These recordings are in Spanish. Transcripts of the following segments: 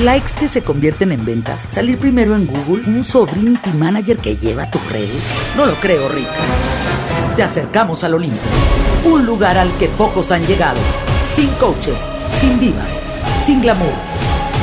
likes que se convierten en ventas, salir primero en Google, un sobrinity manager que lleva tus redes. No lo creo, Rick. Te acercamos al Olimpo, un lugar al que pocos han llegado, sin coaches, sin divas, sin glamour.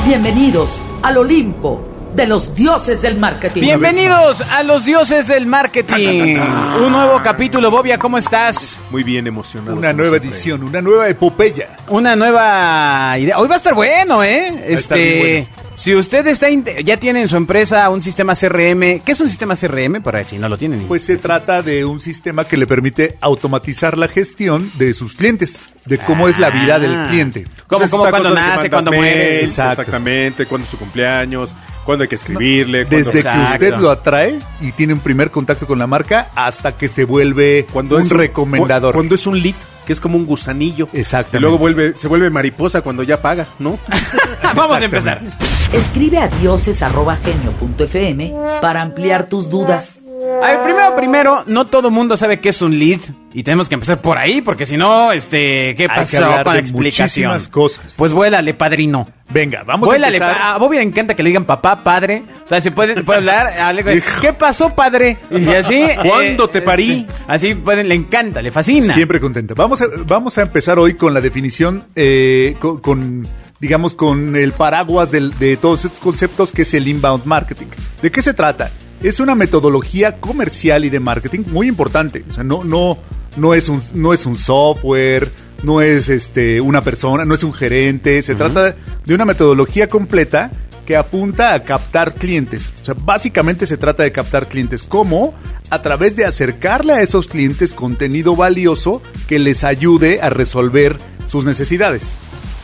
Bienvenidos al Olimpo de los dioses del marketing. Bienvenidos a los dioses del marketing. Un nuevo capítulo, Bobia, ¿cómo estás? Muy bien emocionado. Una nueva siempre. edición, una nueva epopeya. Una nueva idea. Hoy va a estar bueno, ¿eh? Este, si usted está ya tiene en su empresa un sistema CRM, ¿qué es un sistema CRM? Para si no lo tienen. Pues se trata de un sistema que le permite automatizar la gestión de sus clientes, de cómo es la vida del Ah. cliente. como cuando nace, cuando muere. Exactamente, cuándo es su cumpleaños, cuándo hay que escribirle. cuándo- Desde que Exacto. usted lo atrae y tiene un primer contacto con la marca hasta que se vuelve cuando un es recomendador. Cuando es un lead, que es como un gusanillo. Exactamente. Y luego vuelve, se vuelve mariposa cuando ya paga, ¿no? Vamos a empezar. Escribe a dioses.genio.fm para ampliar tus dudas. A ver, primero, primero, no todo mundo sabe qué es un lead y tenemos que empezar por ahí porque si no, este, ¿qué pasó con la de explicación? muchísimas cosas. Pues vuélale, padrino. Venga, vamos Vuélale, a empezar. a Bobby le encanta que le digan papá, padre. O sea, se puede, puede hablar. con- ¿Qué pasó, padre? Y así. ¿Cuándo te parí? este, así pueden, le encanta, le fascina. Siempre contenta. Vamos a, vamos a empezar hoy con la definición, eh, con, con, digamos, con el paraguas del- de todos estos conceptos que es el inbound marketing. ¿De qué se trata? Es una metodología comercial y de marketing muy importante. O sea, no, no, no es un, no es un software, no es este, una persona, no es un gerente. Se trata de una metodología completa que apunta a captar clientes. O sea, básicamente se trata de captar clientes. ¿Cómo? A través de acercarle a esos clientes contenido valioso que les ayude a resolver sus necesidades.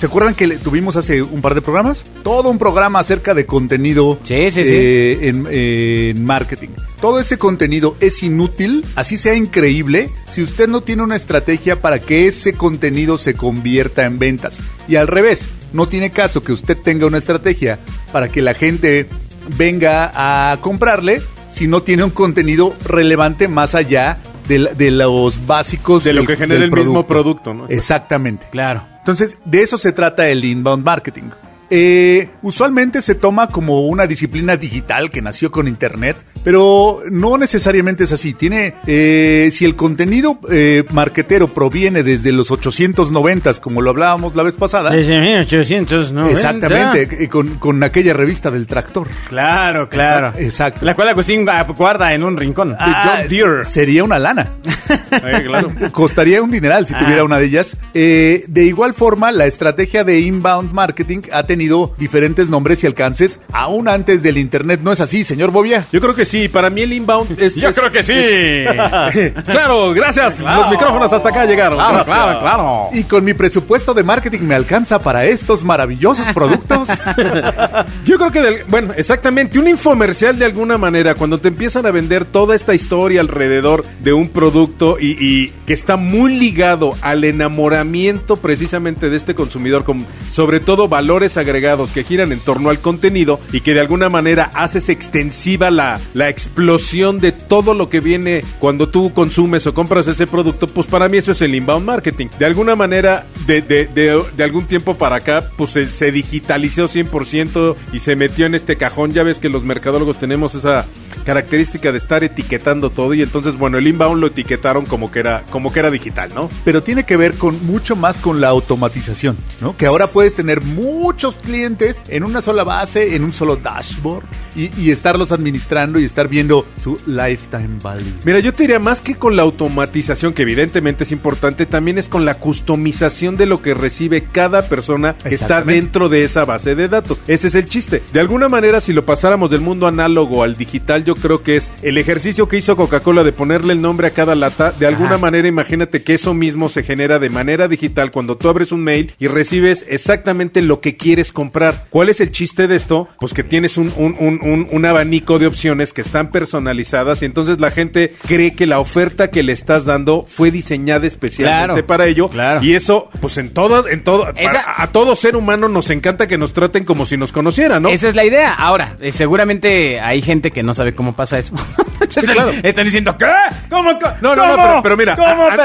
¿Se acuerdan que tuvimos hace un par de programas? Todo un programa acerca de contenido Sí, sí, sí. eh, en, eh, en marketing. Todo ese contenido es inútil, así sea increíble, si usted no tiene una estrategia para que ese contenido se convierta en ventas. Y al revés, no tiene caso que usted tenga una estrategia para que la gente venga a comprarle si no tiene un contenido relevante más allá de, los básicos De lo del- que genera el mismo producto, ¿no? Exactamente. Claro. Entonces, de eso se trata el inbound marketing. Eh, usualmente se toma como una disciplina digital que nació con Internet, pero no necesariamente es así. Tiene, eh, si el contenido eh, marketero proviene desde los 890, como lo hablábamos la vez pasada, Desde 1890. exactamente, eh, con, con aquella revista del tractor. Claro, claro. Exacto. La cual Agustín ah, guarda en un rincón. Ah, John Deere. Sería una lana. Claro. Costaría un dineral si Ah. tuviera una de ellas. De igual forma, la estrategia de inbound marketing ha tenido diferentes nombres y alcances aún antes del Internet. ¿No es así, señor Bobia? Yo creo que sí, para mí el inbound es... Yo es- creo que sí. claro, gracias. Los micrófonos hasta acá llegaron. Claro, claro, claro. Y con mi presupuesto de marketing me alcanza para estos maravillosos productos. Yo creo que, del- bueno, exactamente, un infomercial de alguna manera, cuando te empiezan a vender toda esta historia alrededor de un producto y, y que está muy ligado al enamoramiento precisamente de este consumidor, con sobre todo valores agregados que giran en torno al contenido y que de alguna manera haces extensiva la, la explosión de todo lo que viene cuando tú consumes o compras ese producto, pues para mí eso es el inbound marketing. De alguna manera, de, de, de, de algún tiempo para acá, pues se, se digitalizó 100% y se metió en este cajón. Ya ves que los mercadólogos tenemos esa característica de estar etiquetando todo y entonces, bueno, el inbound lo etiquetaron como que era, como que era digital, ¿no? Pero tiene que ver con mucho más con la automatización, ¿no? Que ahora puedes tener muchos clientes en una sola base, en un solo dashboard y, y estarlos administrando y estar viendo su lifetime value. Mira, yo te diría más que con la automatización, que evidentemente es importante, también es con la customización de lo que recibe cada persona que está dentro de esa base de datos. Ese es el chiste. De alguna manera, si lo pasáramos del mundo análogo al digital, yo creo que es el ejercicio que hizo Coca-Cola de ponerle el nombre a cada lata. De alguna Ajá. manera, imagínate que eso mismo se genera de manera digital cuando tú abres un mail y recibes exactamente lo que quieres comprar. ¿Cuál es el chiste de esto? Pues que tienes un, un- un- un- un abanico de opciones que están personalizadas y entonces la gente cree que la oferta que le estás dando fue diseñada especialmente Claro, para ello. claro. Y eso, pues en todo, en todo, Esa- para- a todo ser humano nos encanta que nos traten como si nos conocieran, ¿no? Esa es la idea. Ahora, eh, seguramente hay gente que no sabe cómo pasa eso. están, claro. están diciendo, ¿qué? ¿Cómo? No, no, no, pero, pero mira,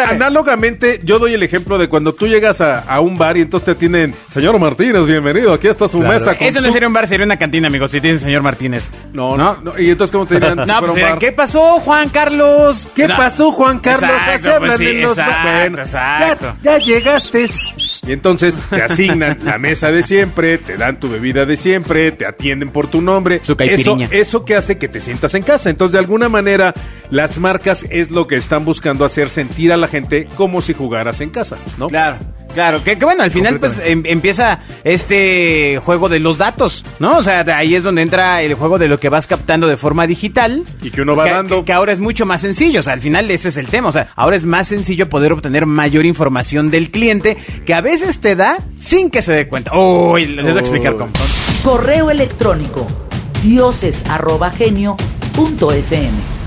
análogamente, yo doy el ejemplo de cuando tú llegas a, a un bar y entonces te atienden, señor Martínez, bienvenido, aquí está su Claro. mesa. con Eso no su-". sería un bar, sería una cantina, amigos, si tiene señor Martínez. No, no, no, y entonces, ¿cómo te dirían? si No, fuera pues un dirán, bar? ¿qué pasó, Juan Carlos? ¿Qué No. pasó, Juan Carlos? Exacto, pues sí, en los- exacto, Bueno, exacto. Ya, ya llegaste. Y entonces te asignan la mesa de siempre, te dan tu bebida de siempre, te atienden por tu nombre. Su eso, eso que hace que te sientas en casa. Entonces, de alguna manera, las marcas es lo que están buscando hacer sentir a la gente como si jugaras en casa, ¿no? Claro, claro. Que, que bueno, al final pues em- empieza este juego de los datos, ¿no? O sea, de ahí es donde entra el juego de lo que vas captando de forma digital. Y que uno va que, dando. que- que ahora es mucho más sencillo. O sea, al final ese es el tema. O sea, ahora es más sencillo poder obtener mayor información del cliente que a veces te da sin que se dé cuenta. Uy, les voy a explicar cómo. Correo electrónico dioses@genio.fm.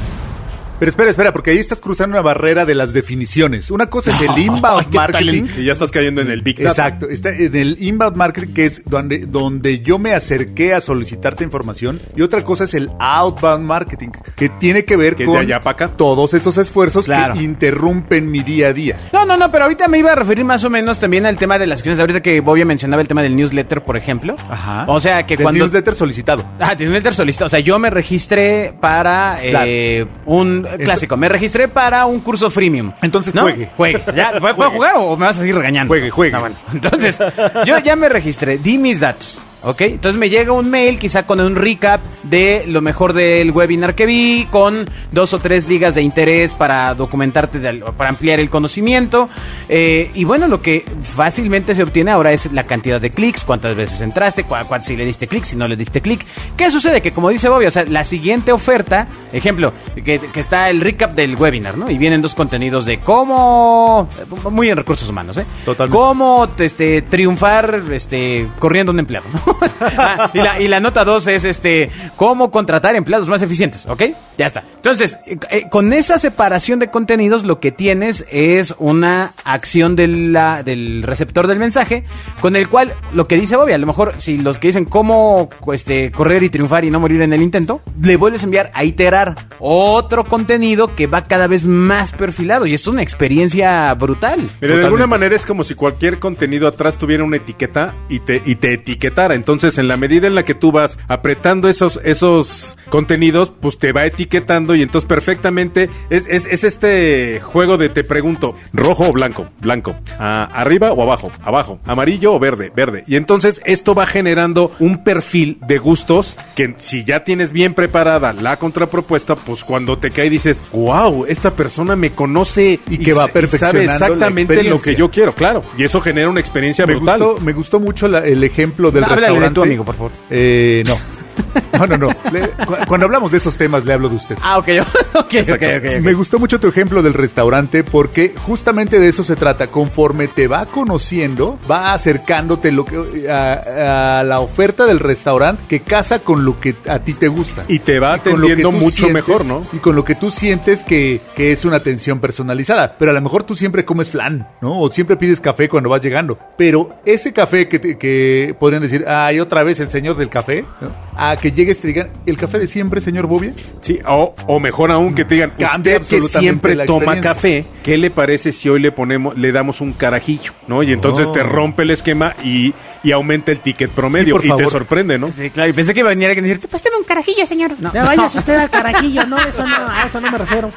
Pero espera, espera, porque ahí estás cruzando una barrera de las definiciones. Una cosa es el inbound ¿qué tal marketing. Y ya estás cayendo en el Big Data. Exacto, está en el inbound marketing que es donde, donde yo me acerqué a solicitarte información y otra cosa es el outbound marketing que tiene que ver Que con allá pa' acá. todos esos esfuerzos Claro. que interrumpen mi día a día. No, no, no, pero ahorita me iba a referir más o menos también al tema de las acciones. Ahorita que Bobia mencionaba el tema del newsletter, por ejemplo. Ajá. O sea, que Del cuando... newsletter solicitado. Ah, newsletter solicitado. O sea, yo me registré para eh, un clásico. Me registré para un curso freemium. Entonces, ¿No? juegue. Juegue. ¿Ya? ¿Puedo, jugar o me vas a seguir regañando? Juegue, juegue. Bueno. Entonces, yo ya me registré. Di mis datos. ¿Ok? Entonces me llega un mail quizá con un recap de lo mejor del webinar que vi, con dos o tres ligas de interés para documentarte, de para ampliar el conocimiento. Eh, y bueno, lo que fácilmente se obtiene ahora es la cantidad de clics, cuántas veces entraste, cua- cuán- si le diste clic, si no le diste clic. ¿Qué sucede? Que como dice Bobby, o sea, la siguiente oferta, ejemplo, que, que está el recap del webinar, ¿no? Y vienen dos contenidos de cómo... Muy en recursos humanos, ¿eh? Totalmente. Cómo este, triunfar este, corriendo un empleado, ¿no? Ah, y, la, y la nota dos es este, cómo contratar empleados más eficientes, ¿ok? Ya está. Entonces, eh, eh, con esa separación de contenidos, lo que tienes es una acción de la- del receptor del mensaje, con el cual, lo que dice Bobby, a lo mejor, si los que dicen cómo este, correr y triunfar y no morir en el intento, le vuelves a enviar a iterar otro contenido que va cada vez más perfilado. Y esto es una experiencia brutal. Mira, de alguna manera es como si cualquier contenido atrás tuviera una etiqueta y te, y te etiquetara. Entonces, en la medida en la que tú vas apretando esos, esos contenidos, pues te va etiquetando y entonces perfectamente es, es, es este juego de te pregunto, rojo o blanco, blanco, Ah, arriba o abajo, abajo, amarillo o verde, verde. Y entonces esto va generando un perfil de gustos que si ya tienes bien preparada la contrapropuesta, pues cuando te cae dices, wow, esta persona me conoce Y que va sabe perfeccionando la exactamente lo que yo quiero, claro. Y eso genera una experiencia Me brutal. gustó, me gustó mucho la- el ejemplo del De tu amigo, por favor. Eh, no. No, no, no. Le- cu- cuando hablamos de esos temas le hablo de usted. Ah, ok, ok, ok, ok. ok. Me gustó mucho tu ejemplo del restaurante porque justamente de eso se trata. Conforme te va conociendo, va acercándote lo que, a, a la oferta del restaurante que casa con lo que a ti te gusta. Y te va atendiendo mucho sientes- mejor, ¿no? Y con lo que tú sientes que, que es una atención personalizada. Pero a lo mejor tú siempre comes flan, ¿no? O siempre pides café cuando vas llegando. Pero ese café que, te- que podrían decir, ay, otra vez el señor del café, ¿no? a que llegues y te digan, ¿el café de siempre, señor Bobia? Sí, o, o mejor aún que te digan, Cambia usted que absolutamente siempre toma café, ¿qué le parece si hoy le ponemos, le damos un carajillo, ¿no? Y entonces Oh. te rompe el esquema y, y aumenta el ticket promedio por y te sorprende, ¿no? Sí, claro, y pensé que iba a venir alguien a decirte, pues un carajillo, señor. No. Ya váyase usted al carajillo, no, eso no, a eso no me refiero.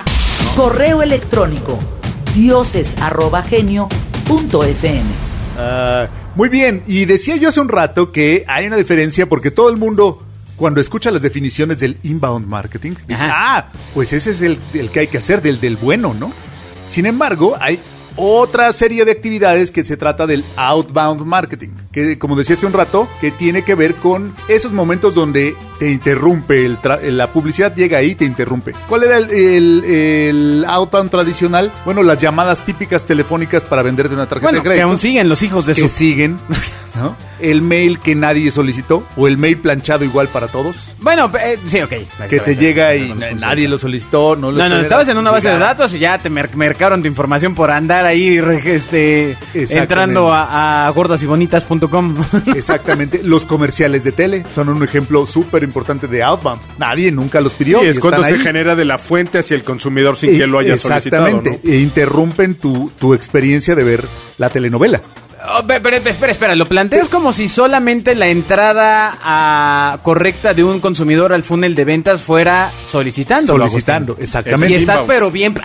Correo electrónico dioses@genio.fm. Ah, muy bien, y decía yo hace un rato que hay una diferencia porque todo el mundo, cuando escucha las definiciones del inbound marketing, dice, Ajá. ah, pues ese es el, el que hay que hacer, del, del bueno, ¿no? Sin embargo, hay otra serie de actividades que se trata del outbound marketing, que como decía hace un rato, que tiene que ver con esos momentos donde te interrumpe, el tra- la publicidad llega ahí y te interrumpe. ¿Cuál era el, el- el outbound tradicional? Bueno, las llamadas típicas telefónicas para venderte una tarjeta Bueno, de que crédito aún siguen los hijos de que su... siguen, ¿no? El mail que nadie solicitó o el mail planchado igual para todos, Bueno, eh, sí, ok. que te llega y nadie lo solicitó, no lo No, estabas en una base de datos y ya te mer- mercaron tu información por andar ahí este, entrando a, a gordasyBonitas.com. Exactamente. Los comerciales de tele son un ejemplo súper importante de outbound. Nadie nunca los pidió. Sí, y es cuando están se ahí. genera de la fuente hacia el consumidor sin que lo haya solicitado. Exactamente. ¿no? E interrumpen tu, tu experiencia de ver la telenovela. Oh, pe- pero, espera, espera, lo planteas como si solamente la entrada ah, correcta de un consumidor al funnel de ventas fuera solicitando. Solicitando, Y exactamente. estás inbound. pero bien...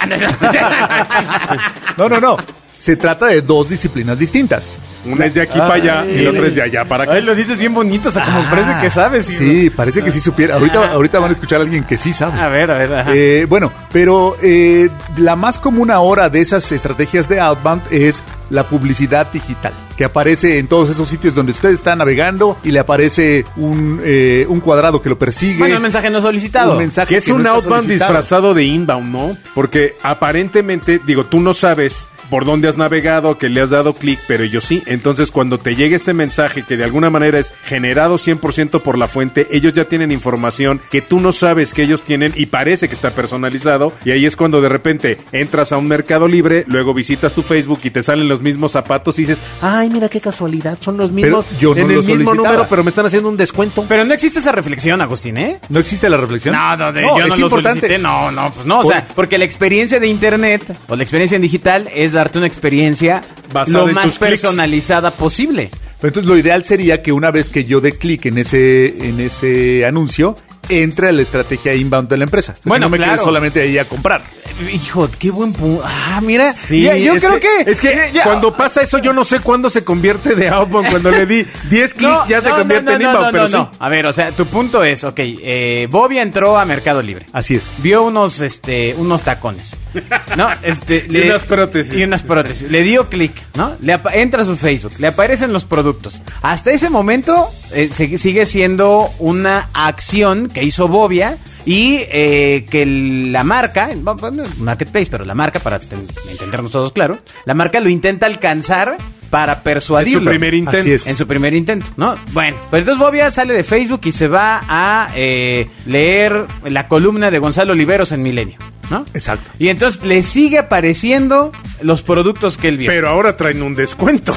No, no, no. Se trata de dos disciplinas distintas. Una es de aquí para allá y la otra es de allá para acá. Ay, lo dices bien bonito, o sea, como parece que sabes. Sí, parece que sí supiera. Ahorita, ahorita van a escuchar a alguien que sí sabe. A ver, a ver. ajá. Eh, bueno, pero eh, la más común ahora de esas estrategias de outbound es la publicidad digital, que aparece en todos esos sitios donde usted está navegando y le aparece un, eh, un cuadrado que lo persigue. bueno, el mensaje no solicitado. Un mensaje Que es que un outbound solicitado. disfrazado de inbound, ¿no? Porque aparentemente, digo, tú no sabes por dónde has navegado, que le has dado clic, pero ellos sí. Entonces, cuando te llega este mensaje que de alguna manera es generado 100% por la fuente, ellos ya tienen información que tú no sabes que ellos tienen y parece que está personalizado. Y ahí es cuando de repente entras a un mercado libre, luego visitas tu Facebook y te salen los mismos zapatos y dices, ay, mira qué casualidad, son los mismos yo no en lo el mismo número, pero me están haciendo un descuento. Pero no existe esa reflexión, Agustín, ¿eh? ¿No existe la reflexión? No, no, de- yo no es lo importante. solicité, no, no, pues no, o sea, porque la experiencia de internet o la experiencia en digital es darte una experiencia Basada lo en más tus clics. personalizada posible. Pero entonces lo ideal sería que una vez que yo dé clic en ese, en ese anuncio, entre a la estrategia inbound de la empresa. O sea, que Bueno, no me quede claro. solamente ahí a comprar. Hijo, qué buen punto. Ah, mira, Sí, ya- yo creo que, Es que ya- cuando pasa eso, yo no sé cuándo se convierte de outbound. Cuando le di 10 clics, No, ya se convierte no, en inbound. pero no, sí. A ver, o sea, tu punto es, ok, eh, Bobia entró a Mercado Libre. Así es. Vio unos, este, unos tacones. ¿No? Este, Y unas prótesis. Y unas prótesis. Le dio clic, ¿no? Le entra a su Facebook, le aparecen los productos. Hasta ese momento eh, se- sigue siendo una acción que hizo Bobia y eh, que la marca, marketplace, pero la marca, para ten- entendernos todos claro, la marca lo intenta alcanzar para persuadirlo. Es su primer intento. En su primer intento, ¿no? Bueno, pues entonces Bobia sale de Facebook y se va a eh, leer la columna de Gonzalo Oliveros en Milenio, ¿no? Exacto. Y entonces le sigue apareciendo los productos que él vio. Pero ahora traen un descuento.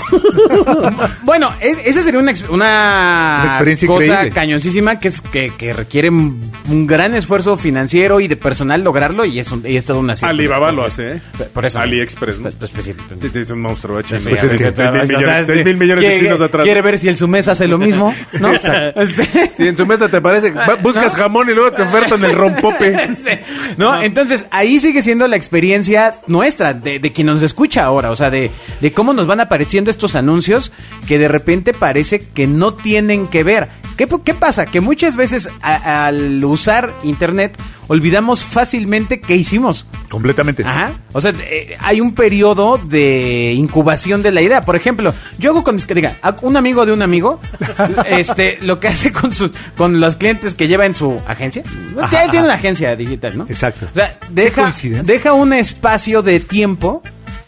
bueno, es- esa sería una, ex- una, Una experiencia cosa increíble. cañoncísima que, es, que, que requiere un gran esfuerzo financiero y de personal lograrlo y es, un, y es todo una Alibaba lo hace, ¿eh? Por eso. AliExpress, ¿no? Pues, pues, sí, pues, Es un monstruo hecho. Pues es que- Seis mil o sea, millones, este, seis mil millones de quiere- chinos atrás. Quiere ver si el su mesa hace lo mismo, ¿no? Este- Si en su mesa te parece, buscas jamón y luego te ofertan el rompope. ¿No? Entonces, ahí sigue siendo la experiencia nuestra, de, de quien nos escucha ahora, o sea, de, de cómo nos van apareciendo estos anuncios que de repente parece que no tienen que ver. ¿Qué, pasa? Que muchas veces a- al usar Internet olvidamos fácilmente qué hicimos. Completamente. Ajá. O sea, eh, hay un periodo de incubación de la idea. Por ejemplo, yo hago con mis diga, un amigo de un amigo, este, lo que hace con sus, con los clientes que lleva en su agencia. Ajá, tiene ajá. una agencia digital, ¿no? Exacto. O sea, deja, deja un espacio de tiempo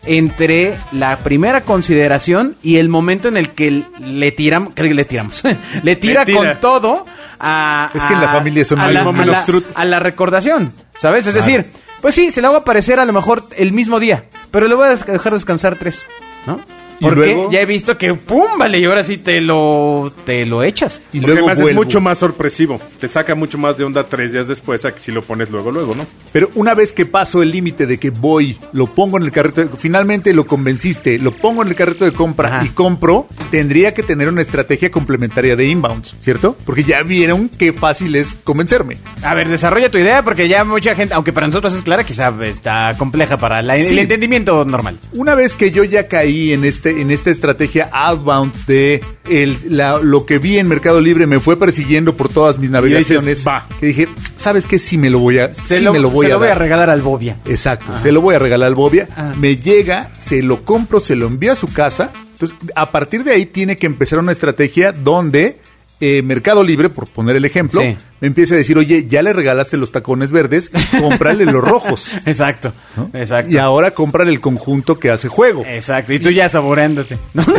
entre la primera consideración y el momento en el que le tiramos, que le tiramos, le tira, Le tira. con todo a, Es que en la familia son a la, a la- a la recordación, ¿sabes? Es Claro. decir, pues sí, se le va a aparecer a lo mejor el mismo día, pero le voy a dejar descansar tres, ¿no? Porque luego- ya he visto que pum, vale, y ahora sí te lo te lo echas. Y Porque luego además es mucho más sorpresivo. Te saca mucho más de onda tres días después a que si lo pones luego, luego, ¿no? Pero una vez que paso el límite de que voy, lo pongo en el carrito, de- finalmente lo convenciste, lo pongo en el carrito de compra Ajá. y compro, tendría que tener una estrategia complementaria de inbounds, ¿cierto? Porque ya vieron qué fácil es convencerme. A ver, desarrolla tu idea porque ya mucha gente, aunque para nosotros es clara, quizá está compleja para la- Sí. el entendimiento normal. Una vez que yo ya caí en este en esta estrategia outbound de el, la- lo que vi en Mercado Libre me fue persiguiendo por todas mis navegaciones, dices, "Va". que dije, ¿sabes qué? Sí me lo voy a Se sí lo, me lo voy se a lo voy a dar". regalar al Bobia. Exacto, se lo voy a regalar al Bobia. Ah. Me llega, se lo compro, se lo envía a su casa. Entonces, a partir de ahí tiene que empezar una estrategia donde eh, Mercado Libre, por poner el ejemplo, Sí. me empiece a decir, oye, ya le regalaste los tacones verdes, cómprale los rojos. Exacto, ¿no? exacto. Y ahora cómprale el conjunto que hace juego. Exacto, y tú ya saboreándote. ¿no?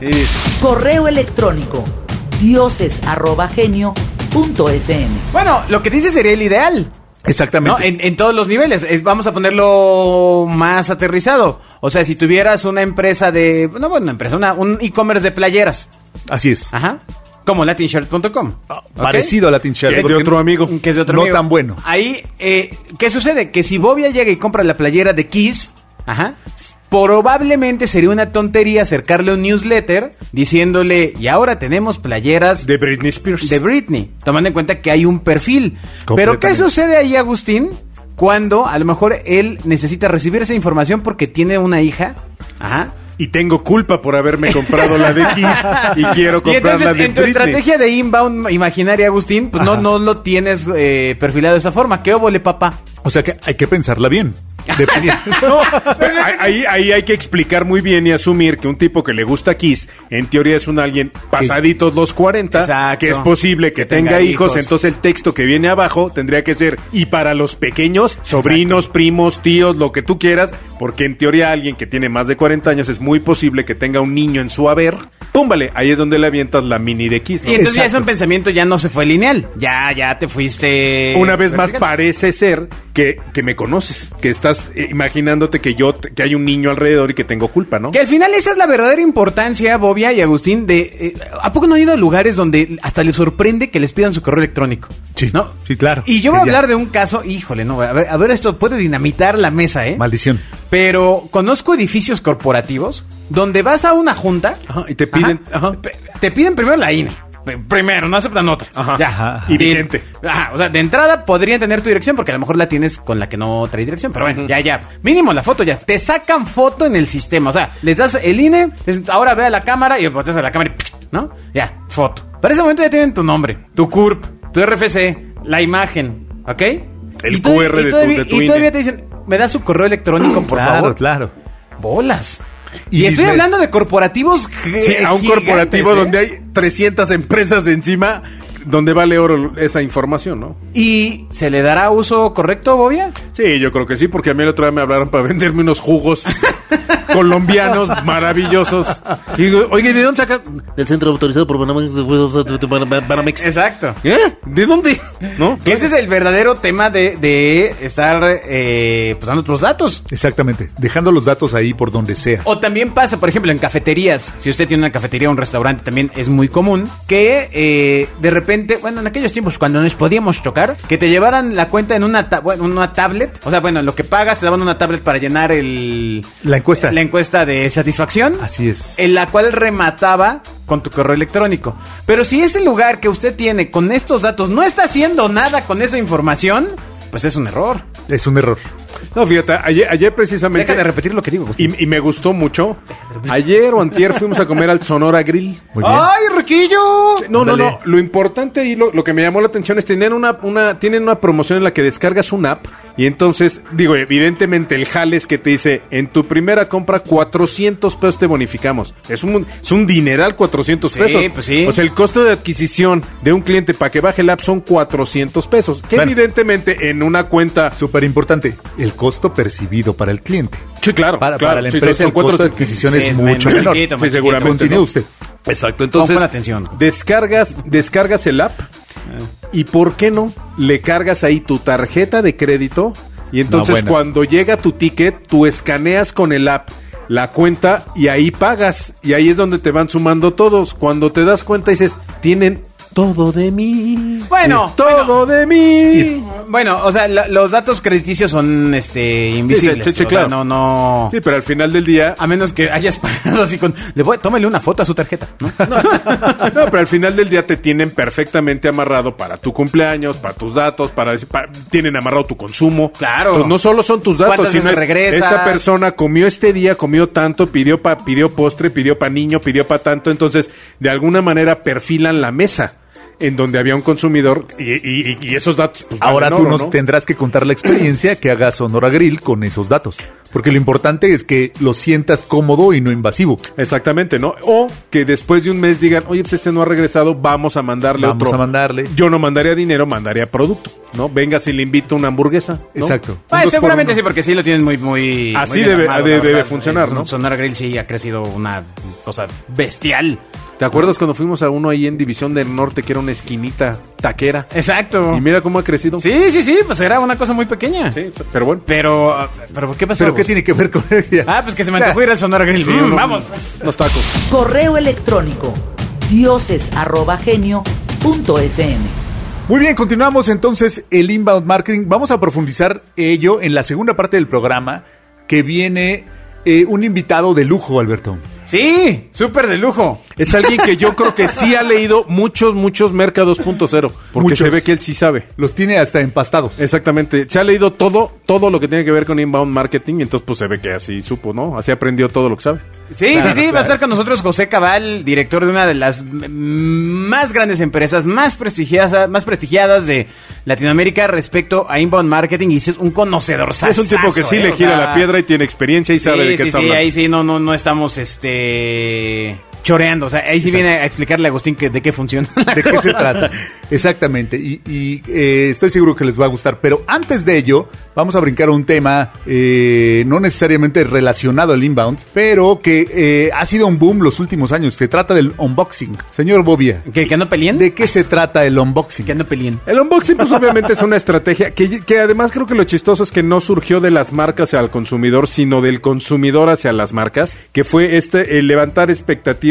Sí. Correo electrónico dioses arroba genio punto fm. Bueno, lo que dice sería el ideal. Exactamente. ¿no? En, en todos los niveles. Es- vamos a ponerlo más aterrizado. O sea, si tuvieras una empresa de... No, bueno, una empresa, una- un e-commerce de playeras. Así es. Ajá. Como latinshirt.com. ¿ok? Parecido a Latin Shirt. Que es de porque otro amigo. Que es de otro No amigo. tan bueno. Ahí, eh, ¿qué sucede? Que si Bobia llega y compra la playera de Kiss, ajá, probablemente sería una tontería acercarle un newsletter diciéndole, y ahora tenemos playeras De Britney Spears. de Britney, tomando en cuenta que hay un perfil. Pero ¿qué Completamente. sucede ahí, Agustín? Cuando a lo mejor él necesita recibir esa información porque tiene una hija. Ajá. Y tengo culpa por haberme comprado la de Kiss y quiero Y comprar entonces, la de en tu Britney. estrategia de inbound imaginaria, Agustín, pues no, no lo tienes eh, perfilado de esa forma. ¿Qué óvole, papá? O sea que hay que pensarla bien. No, ahí, hay que explicar muy bien y asumir que un tipo que le gusta Kiss, en teoría es un alguien pasaditos los 40, Exacto. que es posible que, Que tenga, tenga hijos, hijos. entonces el texto que viene abajo tendría que ser, y para los pequeños, sobrinos, primos, tíos, lo que tú quieras, porque en teoría alguien que tiene más de 40 años es muy posible que tenga un niño en su haber, púmbale, ahí es donde le avientas la mini de Kiss. ¿no? Y entonces ya Exacto. ese pensamiento ya no se fue lineal. Ya, ya te fuiste. Una vez más parece ser que, que me conoces, que estás eh, imaginándote que yo, que hay un niño alrededor y que tengo culpa, ¿no? Que al final esa es la verdadera importancia, Bobia y Agustín, de... eh, ¿A poco no han ido a lugares donde hasta les sorprende que les pidan su correo electrónico? Sí, ¿No? sí, claro. Y yo voy a hablar de un caso, híjole, no, a ver, a ver, esto puede dinamitar la mesa, ¿eh? Maldición. Pero conozco edificios corporativos donde vas a una junta... Ajá, y te piden- ajá. Te piden primero la INE. Primero, no aceptan otra. Ajá. Ya. Ajá. Y vigente. Ajá, o sea, de entrada podrían tener tu dirección porque a lo mejor la tienes con la que no trae dirección, pero bueno, ya, ya. Mínimo la foto ya. Te sacan foto en el sistema, o sea, les das el INE, les- ahora ve a la cámara y volteas a la cámara y ¿no? Ya, foto. Para ese momento ya tienen tu nombre, tu CURP, tu RFC, la imagen, ¿ok? El Y QR y de tu- de tu Y todavía INE. te dicen, me da su correo electrónico, por claro, favor. claro. Bolas. Y, Y estoy hablando de corporativos Sí, a un gigantes, corporativo ¿eh? donde hay 300 empresas de encima, donde vale oro esa información, ¿no? ¿Y se le dará uso correcto, Bobia? Sí, yo creo que sí, porque a mí el otro día me hablaron para venderme unos jugos colombianos maravillosos. Y digo, oye, ¿de dónde sacan? Del centro autorizado por Banamex. Banamex. Exacto. ¿Eh? ¿De dónde? ¿No? Que ese es el verdadero tema de, de estar eh, pues dando tus datos. Exactamente. Dejando los datos ahí por donde sea. O también pasa, por ejemplo, en cafeterías. Si usted tiene una cafetería o un restaurante, también es muy común que eh, de repente, bueno, en aquellos tiempos cuando nos podíamos tocar, que te llevaran la cuenta en una, ta- bueno, una tablet. O sea, bueno, lo que pagas te daban una tablet para llenar el... La encuesta. La encuesta de satisfacción. Así es. En la cual remataba con tu correo electrónico. Pero si ese lugar que usted tiene con estos datos no está haciendo nada con esa información, pues es un error. Es un error. No, fíjate, ayer, ayer precisamente... Deja de repetir lo que digo, Agustín. Y, y me gustó mucho. Ayer o antier fuimos a comer al Sonora Grill. Muy bien. ¡Ay, Riquillo! No, no, no. Lo importante y lo, lo que me llamó la atención es tener una, una, tienen una promoción en la que descargas una app y entonces, digo, evidentemente el jale es que te dice, en tu primera compra 400 pesos te bonificamos. Es un, es un dineral 400 Sí, pesos. pues sí. O sea, el costo de adquisición de un cliente para que baje el app son 400 pesos. Que Bueno. evidentemente en una cuenta... Súper importante. El costo percibido para el cliente. Sí, claro. Para, claro, para la empresa el costo cuatro- de adquisición Sí, es es mucho más menor. chiquito, Sí, seguramente. Continúe ¿no? usted. Exacto, entonces atención. descargas, descargas el app y por qué no le cargas ahí tu tarjeta de crédito y entonces cuando llega tu ticket tú escaneas con el app la cuenta y ahí pagas y ahí es donde te van sumando todos. Cuando te das cuenta dices tienen todo de mí, Bueno, todo de mí. Bueno, o sea, la- los datos crediticios son este invisibles. Sí, sí, sí, o sea, claro. no, no. Sí, pero al final del día A menos que hayas pagado así con. Le voy, tómale una foto a su tarjeta, ¿no? No, pero al final del día te tienen perfectamente amarrado para tu cumpleaños, para tus datos, para, para- tienen amarrado tu consumo. Claro. Entonces, no solo son tus datos, ¿Cuántas sino veces es, regresas? esta persona comió este día, comió tanto, pidió pa, pidió postre, pidió pa niño, pidió pa tanto, entonces de alguna manera perfilan la mesa en donde había un consumidor y, y- y esos datos pues Ahora valen tú nos ¿no? tendrás que contar la experiencia que haga Sonora Grill con esos datos. Porque lo importante es que lo sientas cómodo y no invasivo. Exactamente, ¿no? O que después de un mes digan, oye, pues este no ha regresado, vamos a mandarle Vamos otro. a mandarle. Yo no mandaría dinero, mandaría producto, ¿no? Venga si le invito una hamburguesa. ¿no? Exacto. Por seguramente sí, porque sí lo tienen muy, muy. Así muy debe- armado, funcionar, Eh, ¿no? Sonora Grill sí ha crecido una cosa bestial. ¿Te acuerdas cuando fuimos a uno ahí en División del Norte que era una esquinita taquera? Exacto. Y mira cómo ha crecido. Sí, sí, sí, pues era una cosa muy pequeña. Sí, pero bueno. Pero, pero ¿qué pasó? ¿Pero qué tiene que ver con ella? Ah, pues que se me antojó ir al Sonora Grill. Sí, Mm, uno- vamos. Los tacos. Correo electrónico dioses@genio.fm. Muy bien, continuamos entonces el inbound marketing. Vamos a profundizar ello en la segunda parte del programa que viene eh, un invitado de lujo, Alberto. Sí, súper de lujo. Es alguien que yo creo que sí ha leído muchos, muchos Merca 2.0. Porque Muchos. se ve que él sí sabe. Los tiene hasta empastados. Exactamente. Se ha leído todo, todo lo que tiene que ver con inbound marketing. Y entonces, pues se ve que así supo, ¿no? Así aprendió todo lo que sabe. Sí, sí, sí, va a estar con nosotros José Cabal, director de una de las más grandes empresas, más prestigiadas, más prestigiadas de Latinoamérica respecto a inbound marketing y es un conocedor es un tipo que sí le gira la piedra y tiene experiencia y sabe de qué sí, está sí, hablando. ahí sí, no, no, no estamos, este, este choreando, o sea, ahí sí viene a explicarle a Agustín que, de qué funciona. la ¿De qué se trata? Exactamente. Y, y, eh, estoy seguro que les va a gustar. Pero antes de ello, vamos a brincar a un tema eh, no necesariamente relacionado al inbound, pero que eh, ha sido un boom los últimos años. Se trata del unboxing. Señor Bobia, ¿Que, que no peleen? ¿de qué se trata el unboxing? Que no peleen. El unboxing, pues obviamente es una estrategia que, que además creo que lo chistoso es que no surgió de las marcas al consumidor, sino del consumidor hacia las marcas, que fue este el levantar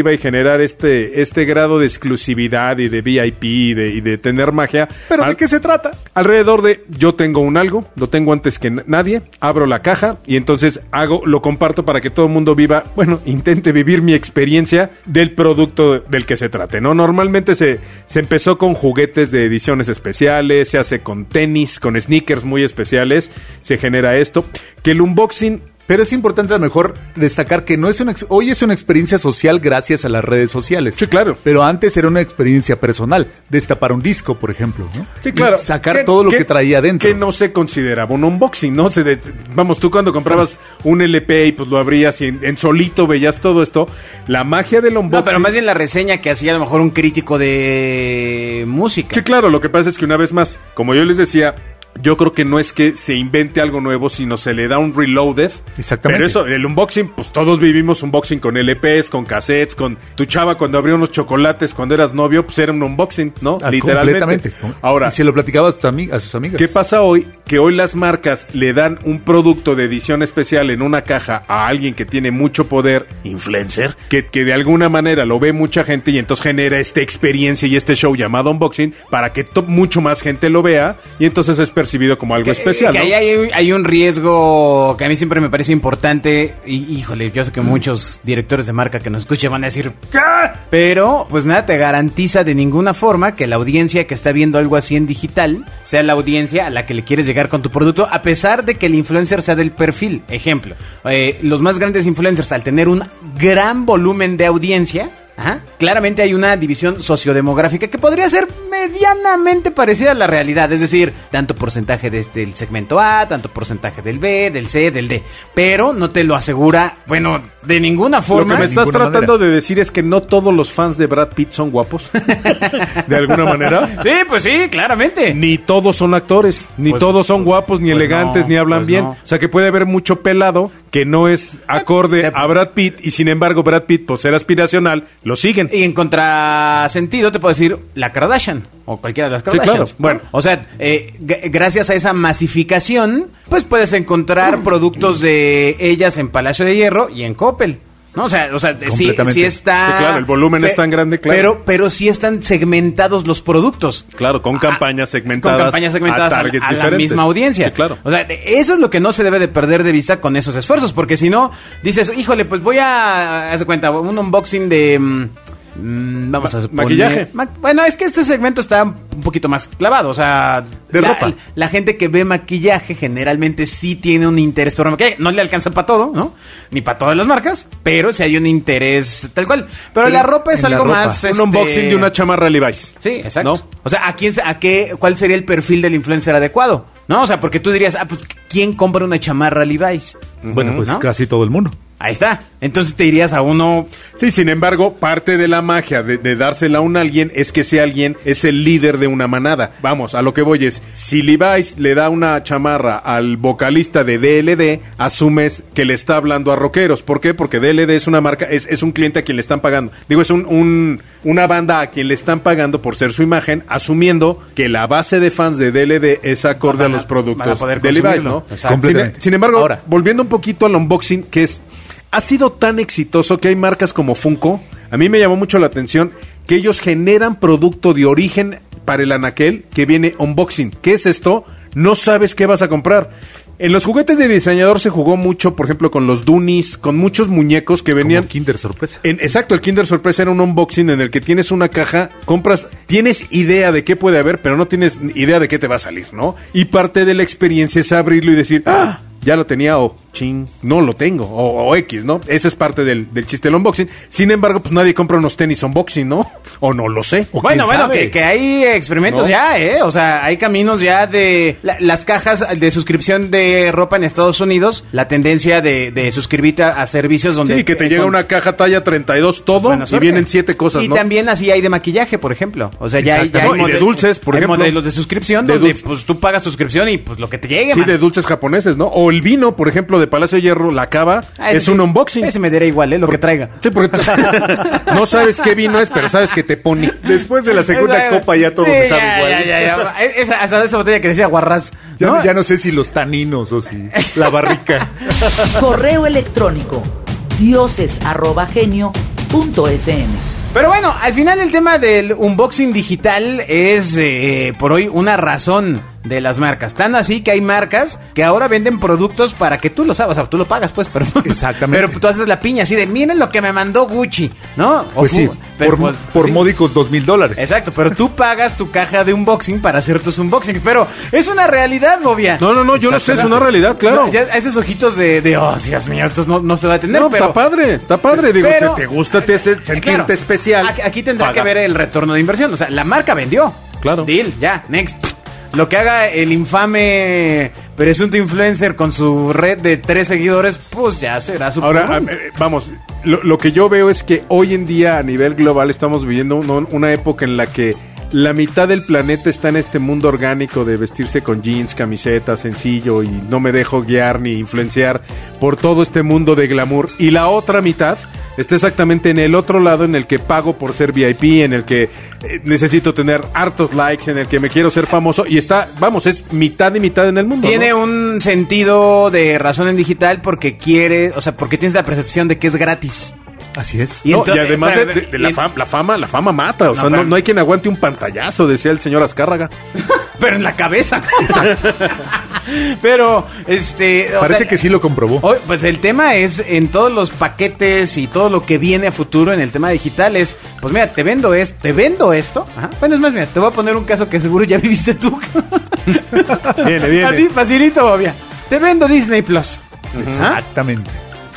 expectativa y generar este este grado de exclusividad y de VIP y de, y de tener magia. ¿Pero de qué se trata? Alrededor de yo tengo un algo, lo tengo antes que nadie, abro la caja y entonces hago, lo comparto para que todo el mundo viva, bueno, intente vivir mi experiencia del producto del que se trate, ¿no? Normalmente se, se empezó con juguetes de ediciones especiales, se hace con tenis, con sneakers muy especiales, se genera esto, que el unboxing Pero es importante a lo mejor destacar que no es una hoy es una experiencia social gracias a las redes sociales. Sí, claro. Pero antes era una experiencia personal, destapar un disco, por ejemplo, ¿no? Sí, claro. Y sacar todo lo que, traía adentro. Que no se consideraba un unboxing, ¿no? Se de- vamos, tú cuando comprabas un LP y pues lo abrías y en, en solito veías todo esto, la magia del unboxing... No, pero más bien la reseña que hacía a lo mejor un crítico de música. Sí, claro, lo que pasa es que una vez más, como yo les decía, yo creo que no es que se invente algo nuevo, sino se le da un reloaded. Exactamente. Pero eso, el unboxing, pues todos vivimos unboxing con LPs, con cassettes, con tu chava cuando abrió unos chocolates cuando eras novio, pues era un unboxing, ¿no? Ah, Literalmente. completamente. Ahora, y se lo platicaba a, ami- a sus amigas. ¿Qué pasa hoy? Que hoy las marcas le dan un producto de edición especial en una caja a alguien que tiene mucho poder, influencer, que, que de alguna manera lo ve mucha gente y entonces genera esta experiencia y este show llamado unboxing para que mucho más gente lo vea y entonces es percibido como algo Que- especial. que ¿no? ahí hay, hay un riesgo que a mí siempre me parece importante. Y híjole, yo sé que muchos directores de marca que nos escuchen van a decir ¿Qué? Pero, pues nada, te garantiza de ninguna forma que la audiencia que está viendo algo así en digital sea la audiencia a la que le quieres llegar con tu producto, a pesar de que el influencer sea del perfil. Ejemplo, eh, los más grandes influencers, al tener un gran volumen de audiencia, Ajá. Claramente hay una división sociodemográfica que podría ser medianamente parecida a la realidad, es decir, tanto porcentaje de este, del segmento A, tanto porcentaje del B, del C, del D, pero no te lo asegura, bueno, de ninguna Lo forma. que me estás tratando de decir es que no todos los fans de Brad Pitt son guapos. de alguna manera. Sí, pues sí, claramente. Ni todos son actores, ni Pues- todos son guapos, ni pues elegantes, no, ni hablan pues bien. no. O sea que puede haber mucho pelado que no es acorde te- a Brad Pitt y sin embargo Brad Pitt, por ser aspiracional, lo siguen. Y en contrasentido te puedo decir la Kardashian o cualquiera de las claro. Kardashians. Bueno. o sea, eh, gracias a esa masificación, pues puedes encontrar productos de ellas en Palacio de Hierro y en Coppel. No, o sea, o sea, sí, sí está. Sí, claro, el volumen es tan grande, claro. Pero, pero sí están segmentados los productos. Claro, con campañas segmentadas. Con campañas segmentadas a a, a la misma audiencia. Sí, claro. O sea, eso es lo que no se debe de perder de vista con esos esfuerzos, porque si no, dices, híjole, pues voy a, haz cuenta, un unboxing de... mm, vamos Ma- a suponer- maquillaje. Ma- bueno, es que este segmento está un poquito más clavado, o sea... De la, ropa. La gente que ve maquillaje generalmente sí tiene un interés por maquillaje. No le alcanza para todo, ¿no? Ni para todas las marcas, pero sí hay un interés tal cual. Pero la ropa es algo más... Un este, unboxing de una chamarra Levi's. Sí, exacto. ¿No? O sea, ¿a quién, a qué, cuál sería el perfil del influencer adecuado? ¿No? O sea, porque tú dirías, ah, pues, ¿quién compra una chamarra Levi's? Bueno, pues ¿No? casi todo el mundo. Ahí está. Entonces te irías a uno. Sí, sin embargo, parte de la magia de, de dársela a un alguien es que ese alguien es el líder de una manada. Vamos, a lo que voy es, si Levi's le da una chamarra al vocalista de DLD, asumes que le está hablando a rockeros. ¿Por qué? Porque DLD es una marca, es, es un cliente a quien le están pagando. Digo, es un, un- una banda a quien le están pagando por ser su imagen, asumiendo que la base de fans de DLD es acorde Van a- a los productos van a poder de Levi's. ¿no? Exacto. Sin, sin embargo, Ahora. volviendo un poquito al unboxing, que es ha sido tan exitoso que hay marcas como Funko. A mí me llamó mucho la atención que ellos generan producto de origen para el anaquel que viene unboxing. ¿Qué es esto? No sabes qué vas a comprar. En los juguetes de diseñador se jugó mucho, por ejemplo, con los Dunis, con muchos muñecos que venían Como Kinder sorpresa. en- exacto, el Kinder Sorpresa era un unboxing en el que tienes una caja, compras, tienes idea de qué puede haber, pero no tienes idea de qué te va a salir, ¿no? Y parte de la experiencia es abrirlo y decir, ah, ya lo tenía o ching, no lo tengo, o, o X, ¿no? Eso es parte del, del chiste del unboxing. Sin embargo, pues nadie compra unos tenis unboxing, ¿no? O no lo sé. Bueno, bueno, que, que hay experimentos ¿No? ya, ¿eh? O sea, hay caminos ya de la- las cajas de suscripción de ropa en Estados Unidos, la tendencia de, de suscribirte a, a servicios donde... Sí, que te eh, llega con- una caja talla 32 todo y vienen siete cosas, Y ¿no? también así hay de maquillaje, por ejemplo. O sea, ya hay, ya hay y de dulces, por hay ejemplo. modelos de suscripción De donde dulce. pues tú pagas suscripción y pues lo que te llegue, Sí, man. de dulces japoneses, ¿no? O el vino, por ejemplo, de Palacio de Hierro, la cava, Ah, es sí. un unboxing. Ese me daría igual, ¿eh? Lo que traiga. Sí, porque tú- no sabes qué vino es, pero sabes que te pone. Después de la segunda Esa- copa ya todo Sí, me sabe ya, igual. ya, ya, ya. Esa- hasta esa botella que decía guarras. Ya, ¿no? ya no sé si los taninos o si la barrica. Correo electrónico dioses@genio.fm. Pero bueno, al final el tema del unboxing digital es eh, por hoy una razón de las marcas. Tan así que hay marcas que ahora venden productos para que tú lo sabes, o sea, tú lo pagas pues, pero Exactamente. Pero tú haces la piña así de, miren lo que me mandó Gucci, ¿no? O Pues sí, pero por, pues, por sí. módicos dos mil dólares. Exacto, pero tú pagas tu caja de unboxing para hacer tus unboxings. Pero es una realidad, Bobia. No, no, no, yo lo sé, es una realidad, claro. No, ya esos ojitos de, de, oh, Dios mío, esto no, no se va a tener, No, pero... está padre, está padre. Digo, Pero- si te gusta, te hace sentirte Claro, especial. Aquí, aquí tendrá paga. que ver el retorno de inversión. O sea, la marca vendió. Claro. Deal, ya, next. Lo que haga el infame presunto influencer con su red de tres seguidores, pues ya será su Ahora, problema. vamos, lo, lo que yo veo es que hoy en día a nivel global estamos viviendo un- una época en la que la mitad del planeta está en este mundo orgánico de vestirse con jeans, camiseta, sencillo y no me dejo guiar ni influenciar por todo este mundo de glamour. Y la otra mitad está exactamente en el otro lado en el que pago por ser VIP, en el que eh, necesito tener hartos likes, en el que me quiero ser famoso y está, vamos, es mitad y mitad en el mundo. Tiene ¿no? un sentido de razón en digital porque quiere, o sea, porque tienes la percepción de que es gratis. Así es. Y No, entonces- y además de, espérame, de- de la, y- fama, la fama, la fama mata. O No, sea, no, no hay quien aguante un pantallazo, decía el señor Azcárraga. Pero en la cabeza. Pero, este. o Parece sea, que sí lo comprobó. Hoy, pues el tema es en todos los paquetes y todo lo que viene a futuro en el tema digital es, pues mira, te vendo esto, te vendo esto. Ajá. Bueno, es más, mira, te voy a poner un caso que seguro ya viviste tú. Viene, viene. Así, facilito, obvia. Te vendo Disney Plus. Exactamente.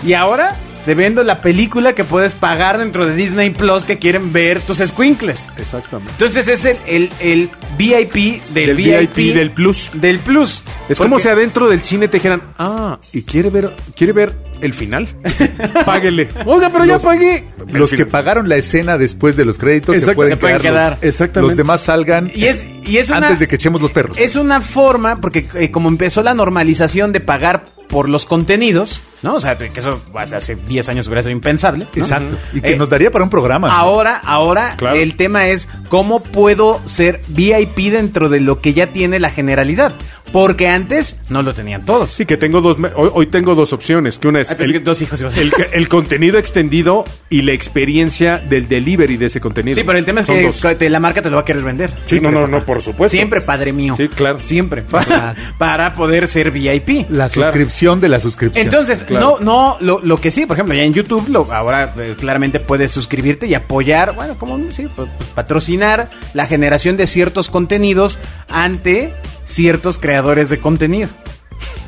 Y ahora te vendo la película que puedes pagar dentro de Disney Plus que quieren ver tus squinkles. Exactamente. Entonces es el, el, el VIP del, Del VIP, VIP, del Plus. Del Plus. Es como si adentro del cine te dijeran, ah, ¿y quiere ver, quiere ver el final? Páguele. Oiga, pero ya Los- pagué. Los que pagaron la escena después de los créditos se Exacto, pueden, se pueden quedar. los-. Exactamente. Los demás salgan Y es, y es una- antes de que echemos los perros. Es una forma, porque eh, como empezó la normalización de pagar por los contenidos, ¿no? O sea, que eso hace, hace 10 años hubiera sido impensable. ¿no? Exacto. Y que Eh, nos daría para un programa. ¿no? Ahora, ahora Claro. el tema es cómo puedo ser VIP dentro de lo que ya tiene la generalidad. Porque antes no lo tenían todos. Sí, que tengo dos, hoy, hoy tengo dos opciones, que una es Ay, el, que dos hijos el, el contenido extendido y la experiencia del delivery de ese contenido. Sí, pero el tema es Son que dos. la marca te lo va a querer vender. Sí, no, no, no, por supuesto. Siempre, padre mío. Sí, claro. Siempre. Para, para poder ser VIP. La Claro. suscripción de la suscripción. Entonces, Claro. no, no, lo, lo que sí, por ejemplo, ya en YouTube, lo, ahora eh, claramente puedes suscribirte y apoyar, bueno, como sí, pues, pues, patrocinar la generación de ciertos contenidos ante ciertos creadores de contenido.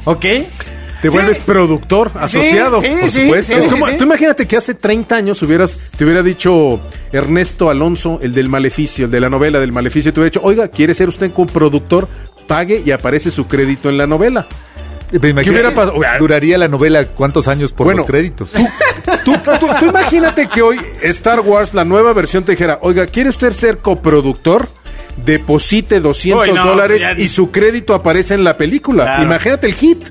¿Ok? Te Sí. vuelves productor asociado. sí, por supuesto. sí, es sí, como, sí. Tú imagínate que hace 30 años hubieras, te hubiera dicho Ernesto Alonso, el del Maleficio, el de la novela del Maleficio, te hubiera dicho, oiga, ¿quiere ser usted un productor? Pague y aparece su crédito en la novela. Pero imagínate, hubiera pasado? Duraría la novela cuántos años por Bueno, los créditos. Tú, tú- tú imagínate que hoy Star Wars, la nueva versión, te dijera, oiga, ¿quiere usted ser coproductor? Deposite 200 Uy, no, dólares ya- y su crédito aparece en la película. Claro. Imagínate el hit,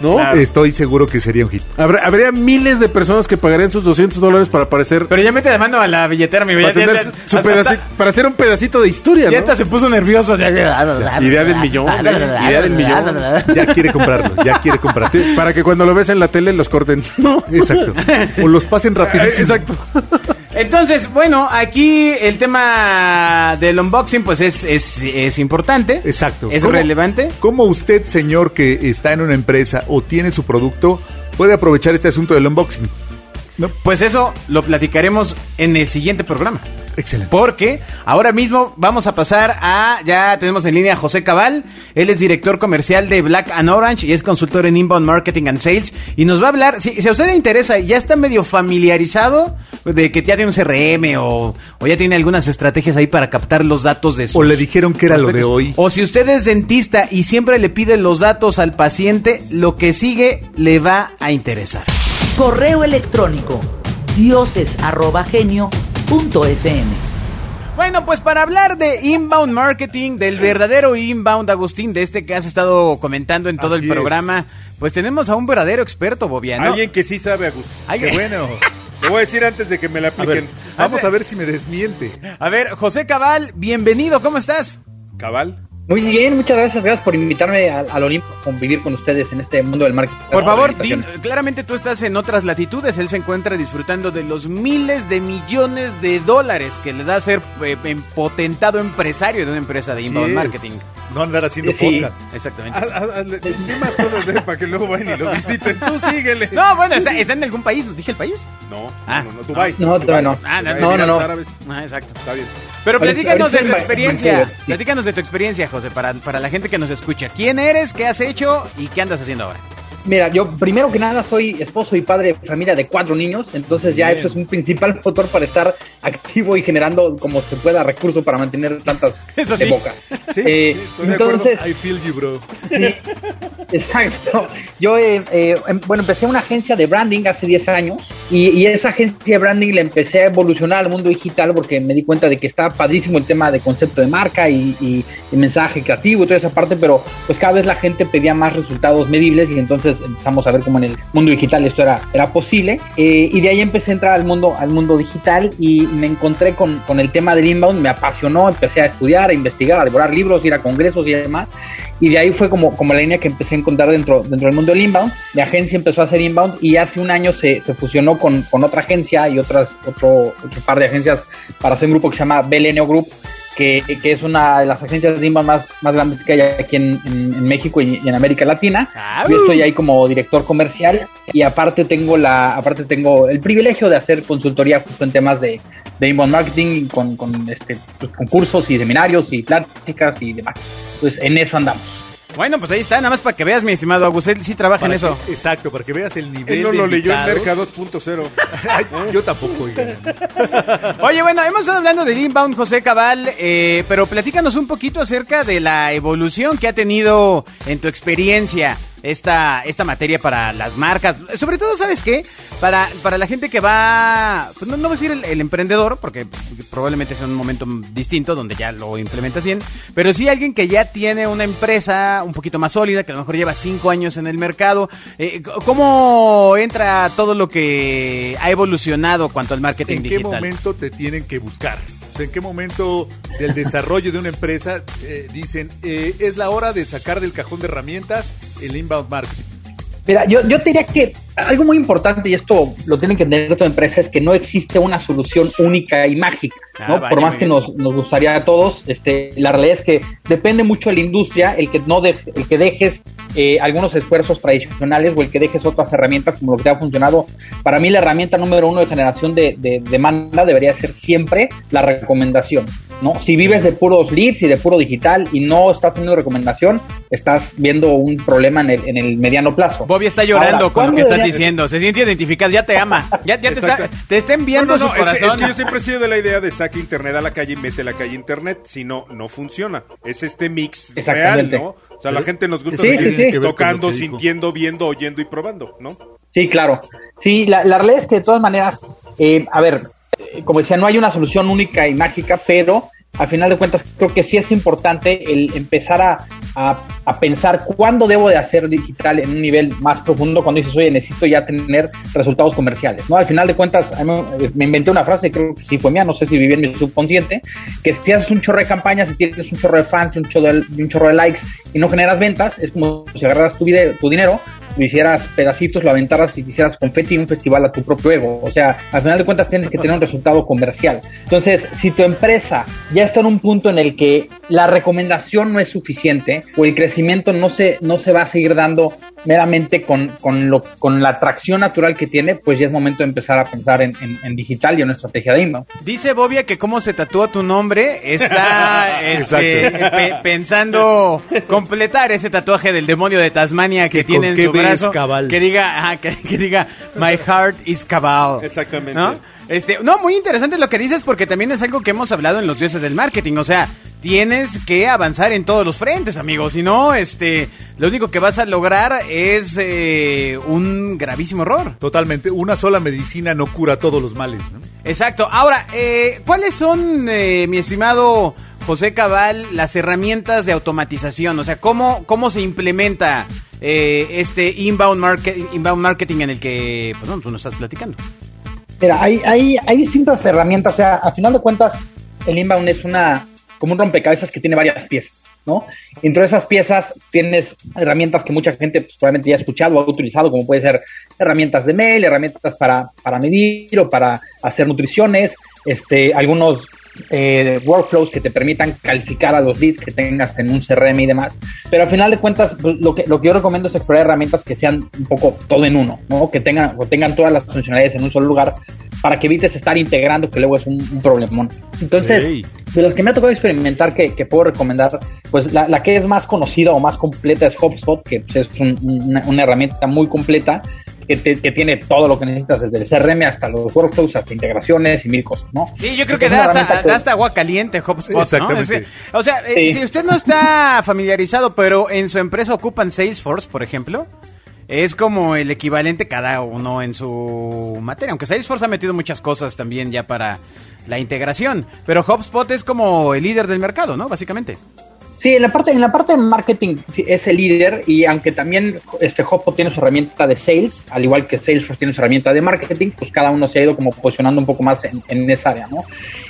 ¿no? Claro. Estoy seguro que sería un hit. Habrá- habría miles de personas que pagarían sus 200 dólares para aparecer, Pero ya mete la mano a la billetera, mi para, tener su hasta- pedaci- para hacer un pedacito de historia, Ya ¿no? hasta se puso nervioso. ya- Idea del millón, ¿eh? Idea del millón. Ya quiere comprarlo, ya quiere comprarlo. Sí, para que cuando lo ves en la tele los corten. No. Exacto. O los pasen rapidísimo. Exacto. Entonces, bueno, aquí el tema del unboxing, pues es, es, es importante. Exacto. Es ¿Cómo- relevante. ¿Cómo usted, señor que está en una empresa o tiene su producto, puede aprovechar este asunto del unboxing? ¿No? Pues eso lo platicaremos en el siguiente programa. Excelente. Porque ahora mismo vamos a pasar a, ya tenemos en línea a José Cabal, él es director comercial de Black and Orange y es consultor en Inbound Marketing and Sales y nos va a hablar, si, si a usted le interesa, ya está medio familiarizado de que ya tiene un CRM o, o ya tiene algunas estrategias ahí para captar los datos de sus O le dijeron que era lo de hoy. O si usted es dentista y siempre le pide los datos al paciente, lo que sigue le va a interesar. Correo electrónico Bueno, pues para hablar de inbound marketing, del verdadero inbound, Agustín, de este que has estado comentando en todo Así el es. programa, pues tenemos a un verdadero experto, Bobiano. Alguien que sí sabe, Agus. Alguien- Qué bueno. Te voy a decir antes de que me la A ver, apliquen. vamos a ver si me desmiente. A ver, José Cabal, bienvenido, ¿cómo estás? Cabal. Muy bien, muchas gracias, gracias por invitarme al, al Olimpo a convivir con ustedes en este mundo del marketing. Por favor, di- claramente tú estás en otras latitudes, él se encuentra disfrutando de los miles de millones de dólares que le da ser eh, potentado empresario de una empresa de inbound es. No andar haciendo Sí. podcast. Exactamente. Haz- haz- hazle- Di más cosas de él para que luego vayan y lo visiten. Tú síguele. No, bueno, está, está en algún país, ¿no dije el país? No, Ah. no, no, Dubai. No, todavía no. Ah, no, Dubai, no, no. Árabes. Ah, exacto. Está bien. Pero platícanos de tu en experiencia. Sí. Platícanos de tu experiencia, José, para, para la gente que nos escucha. ¿Quién eres? ¿Qué has hecho? ¿Y qué andas haciendo ahora? Mira, yo primero que nada soy esposo y padre de familia de cuatro niños, entonces ya eso es un principal motor para estar activo y generando como se pueda recursos para mantener tantas de boca. Sí, Eh, sí, estoy de acuerdo. entonces, I feel you, bro. Exacto. Yo, eh, eh, em- bueno, empecé una agencia de branding hace 10 años y, y esa agencia de branding la empecé a evolucionar al mundo digital porque me di cuenta de que estaba padrísimo el tema de concepto de marca y, y- y mensaje creativo y toda esa parte, pero pues cada vez la gente pedía más resultados medibles y entonces empezamos a ver cómo en el mundo digital esto era, era posible. Eh, y de ahí empecé a entrar al mundo, al mundo digital y me encontré con, con el tema del inbound, me apasionó, empecé a estudiar, a investigar, a devorar libros, ir a congresos y demás. Y de ahí fue como, como la línea que empecé a encontrar dentro, dentro del mundo del inbound. Mi agencia empezó a hacer inbound y hace un año se, se fusionó con, con otra agencia y otras, otro, otro par de agencias para hacer un grupo que se llama Belenio Group, que, que es una de las agencias de inbound más, más grandes que hay aquí en, en- en México y, y en América Latina. Yo estoy ahí como director comercial y aparte tengo la, aparte tengo el privilegio de hacer consultoría justo en temas de, de inbound marketing con, con este, pues, concursos y seminarios y pláticas y demás. Entonces en eso andamos. Bueno, pues ahí está, nada más para que veas, mi estimado Agus, él sí trabaja en Para eso. que- exacto, para que veas el nivel Él no de lo leyó en invitados. Merca 2.0. Ay, yo tampoco, oiga. Oye, bueno, hemos estado hablando del inbound, José Cabal, eh, pero platícanos un poquito acerca de la evolución que ha tenido en tu experiencia esta, esta materia para las marcas. Sobre todo, ¿sabes qué? Para, para la gente que va, pues no, no voy a decir el, el emprendedor, porque probablemente sea un momento distinto donde ya lo implementas bien, pero sí alguien que ya tiene una empresa un poquito más sólida, que a lo mejor lleva cinco años en el mercado. Eh, ¿Cómo entra todo lo que ha evolucionado cuanto al marketing ¿En qué digital? momento te tienen que buscar? ¿En qué momento del desarrollo de una empresa eh, dicen eh, es la hora de sacar del cajón de herramientas el inbound marketing? Mira, yo, yo diría que algo muy importante, y esto lo tienen que entender toda empresa, es que no existe una solución única y mágica. ¿no? Ah, vale, Por más que nos, nos gustaría a todos, este, la realidad es que depende mucho de la industria el que no dej- el que dejes eh, algunos esfuerzos tradicionales o el que dejes otras herramientas como lo que te ha funcionado. Para mí la herramienta número uno de generación de, de demanda debería ser siempre la recomendación. ¿no? Si vives de puros leads y de puro digital y no estás teniendo recomendación, estás viendo un problema en el, en el mediano plazo. Bobby está llorando Ahora, con lo que ¿cuándo estás diciendo. Se siente identificado, ya te ama. Ya, ya te, está, te está enviando No, no, no, su es que- corazón. Es que, yo siempre he sido de la idea de saque internet a la calle y mete la calle internet. Si no, no funciona. Es este mix real. ¿no? O sea, la gente nos gusta Sí, sí, tocando, sintiendo, viendo, oyendo y probando, ¿no? Sí, claro. Sí, la, la realidad es que de todas maneras, eh, a ver, eh, como decía, no hay una solución única y mágica, pero al final de cuentas creo que sí es importante el empezar a, a- a pensar cuándo debo de hacer digital en un nivel más profundo, cuando dices, oye, necesito ya tener resultados comerciales, ¿no? Al final de cuentas, me- inventé una frase, creo que sí fue mía, no sé si viví en mi subconsciente, que si haces un chorro de campañas, si tienes un chorro de fans, un chorro de, un chorro de likes y no generas ventas, es como si agarraras tu, video, tu dinero, lo hicieras pedacitos, lo aventaras y quisieras confeti en un festival a tu propio ego. O sea, al final de cuentas tienes que tener un resultado comercial. Entonces, si tu empresa ya está en un punto en el que la recomendación no es suficiente o el crecimiento no se, no se va a seguir dando meramente con, con, lo, con la atracción natural que tiene, pues ya es momento de empezar a pensar en, en- en digital y en una estrategia de inbound. Dice Bobia que cómo se tatúa tu nombre está este, pe- pensando completar ese tatuaje del demonio de Tasmania que, Que tiene en su brazo. cabal. Que diga, ajá, que, que diga My heart is cabal. Exactamente. ¿No? Este, no, muy interesante lo que dices porque también es algo que hemos hablado en los dioses del marketing, o sea, tienes que avanzar en todos los frentes, amigos, si no, este, lo único que vas a lograr es eh, un gravísimo error. Totalmente. Una sola medicina no cura todos los males, ¿no? Exacto. Ahora, eh, ¿cuáles son, eh, mi estimado José Cabal, las herramientas de automatización? O sea, ¿cómo, cómo se implementa eh, este inbound, market, inbound marketing en el que pues, no, tú nos estás platicando? Mira, hay, hay, hay distintas herramientas, o sea, a final de cuentas, el inbound es una, como un rompecabezas que tiene varias piezas, ¿no? Entre esas piezas tienes herramientas que mucha gente pues, probablemente ya ha escuchado o ha utilizado, como puede ser herramientas de mail, herramientas para, para medir o para hacer nutriciones, este, algunos eh, workflows que te permitan calificar a los leads que tengas en un CRM y demás. Pero al final de cuentas, pues, lo que, lo que yo recomiendo es explorar herramientas que sean un poco todo en uno, ¿no? Que tengan, o tengan todas las funcionalidades en un solo lugar para que evites estar integrando, que luego es un, un problemón. Entonces, Ey. de los que me ha tocado experimentar que, que puedo recomendar, pues la, la que es más conocida o más completa es HubSpot, que pues, es un- una, una herramienta muy completa que, te- que tiene todo lo que necesitas, desde el CRM hasta los workflows, hasta integraciones y mil cosas, ¿no? Sí, yo creo que da hasta, herramienta que- da hasta agua caliente HubSpot, ¿no? Exactamente. Es que, o sea, eh, Sí. si usted no está familiarizado, pero en su empresa ocupan Salesforce, por ejemplo, es como el equivalente cada uno en su materia. Aunque Salesforce ha metido muchas cosas también ya para la integración. Pero HubSpot es como el líder del mercado, ¿no? Básicamente. Sí, en la parte, en la parte de marketing es el líder y aunque también este HubSpot tiene su herramienta de sales, al igual que Salesforce tiene su herramienta de marketing, pues cada uno se ha ido como posicionando un poco más en, en esa área, ¿no?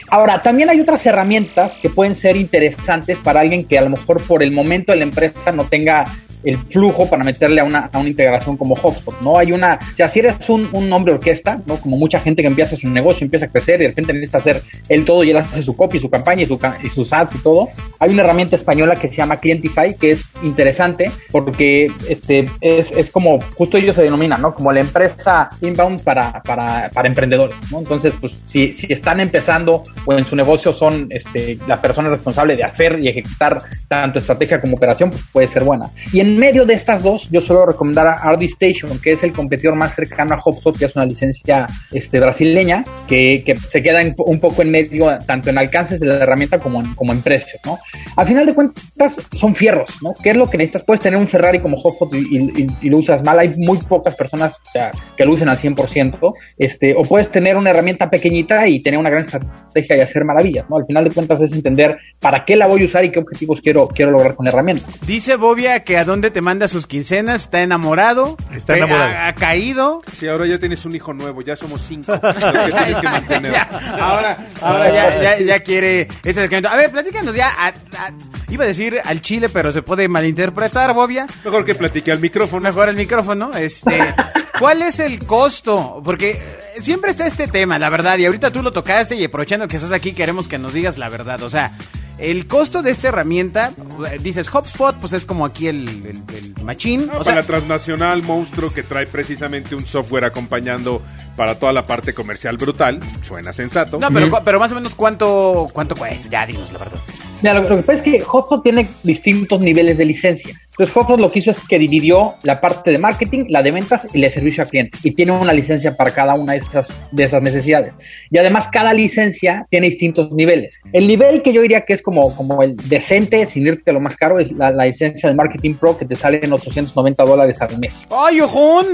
Ahora, también hay otras herramientas que pueden ser interesantes para alguien que a lo mejor por el momento de la empresa no tenga el flujo para meterle a una, a una integración como HubSpot, ¿no? Hay una, o sea, si eres un, un hombre orquesta, ¿no? Como mucha gente que empieza su negocio, empieza a crecer y de repente necesita hacer él todo y él hace su copy, su campaña y, su, y sus ads y todo. Hay una herramienta española que se llama Clientify, que es interesante porque este, es, es como, justo ellos se denominan, ¿no? Como la empresa inbound para, para, para emprendedores, ¿no? Entonces, pues, si, si están empezando o en su negocio son este, la persona responsable de hacer y ejecutar tanto estrategia como operación, pues puede ser buena. Y en medio de estas dos, yo suelo recomendar a RD Station, que es el competidor más cercano a HubSpot, que es una licencia este, brasileña, que, que se queda en- un poco en medio, tanto en alcances de la herramienta como en, como en precios, ¿no? Al final de cuentas, son fierros, ¿no? ¿Qué es lo que necesitas? Puedes tener un Ferrari como HubSpot y, y- y- y lo usas mal. Hay muy pocas personas o sea, que lo usen al 100%, este, o puedes tener una herramienta pequeñita y tener una gran estrategia y hacer maravillas, ¿no? Al final de cuentas es entender para qué la voy a usar y qué objetivos quiero, quiero lograr con la herramienta. Dice Bobia que a dónde te manda sus quincenas, está enamorado. Está eh, enamorado. Ha, ha caído. Sí, ahora ya tienes un hijo nuevo, ya somos cinco. los que tienes que mantener. Ahora, ahora ya, ya, ya quiere ese acercamiento. A ver, platícanos ya. a- a- iba a decir al chile, pero se puede malinterpretar, Bobia. Mejor que platique al micrófono. Mejor el micrófono. Este, ¿Cuál es el costo? Porque eh, siempre está este tema, la verdad. Y ahorita tú lo tocaste y aprovechando que estás aquí, queremos que nos digas la verdad. O sea, el costo de esta herramienta, dices HubSpot, pues es como aquí el, el, el machín. Ah, o para sea, la transnacional monstruo que trae precisamente un software acompañando para toda la parte comercial brutal. Suena sensato. no, pero, pero más o menos cuánto, cuánto cuesta. Ya, dinos la verdad. Mira, lo, que pasa es que HubSpot tiene distintos niveles de licencia. Entonces, HubSpot lo que hizo es que dividió la parte de marketing, la de ventas y la de servicio al cliente. Y tiene una licencia para cada una de esas, de esas necesidades. Y además, cada licencia tiene distintos niveles. El nivel que yo diría que es como, el decente, sin irte lo más caro, es la, la licencia de Marketing Pro que te sale en 890 dólares al mes. ¡Ay, ojón!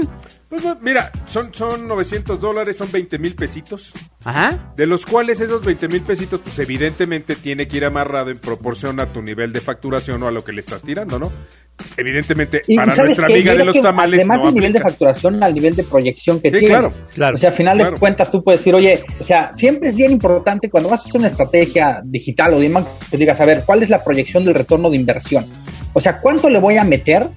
Pues, mira, son, son 900 dólares, son 20 mil pesitos. Ajá. De los cuales esos 20 mil pesitos, pues evidentemente tiene que ir amarrado en proporción a tu nivel de facturación o a lo que le estás tirando, ¿no? Evidentemente, Y para ¿sabes nuestra qué? amiga de los tamales Además no del nivel de facturación al nivel de proyección que Sí, tienes. claro, claro. O sea, al final Claro. de cuentas tú puedes decir, oye, o sea, siempre es bien importante cuando vas a hacer una estrategia digital o de que digas, a ver, ¿cuál es la proyección del retorno de inversión? O sea, ¿cuánto le voy a meter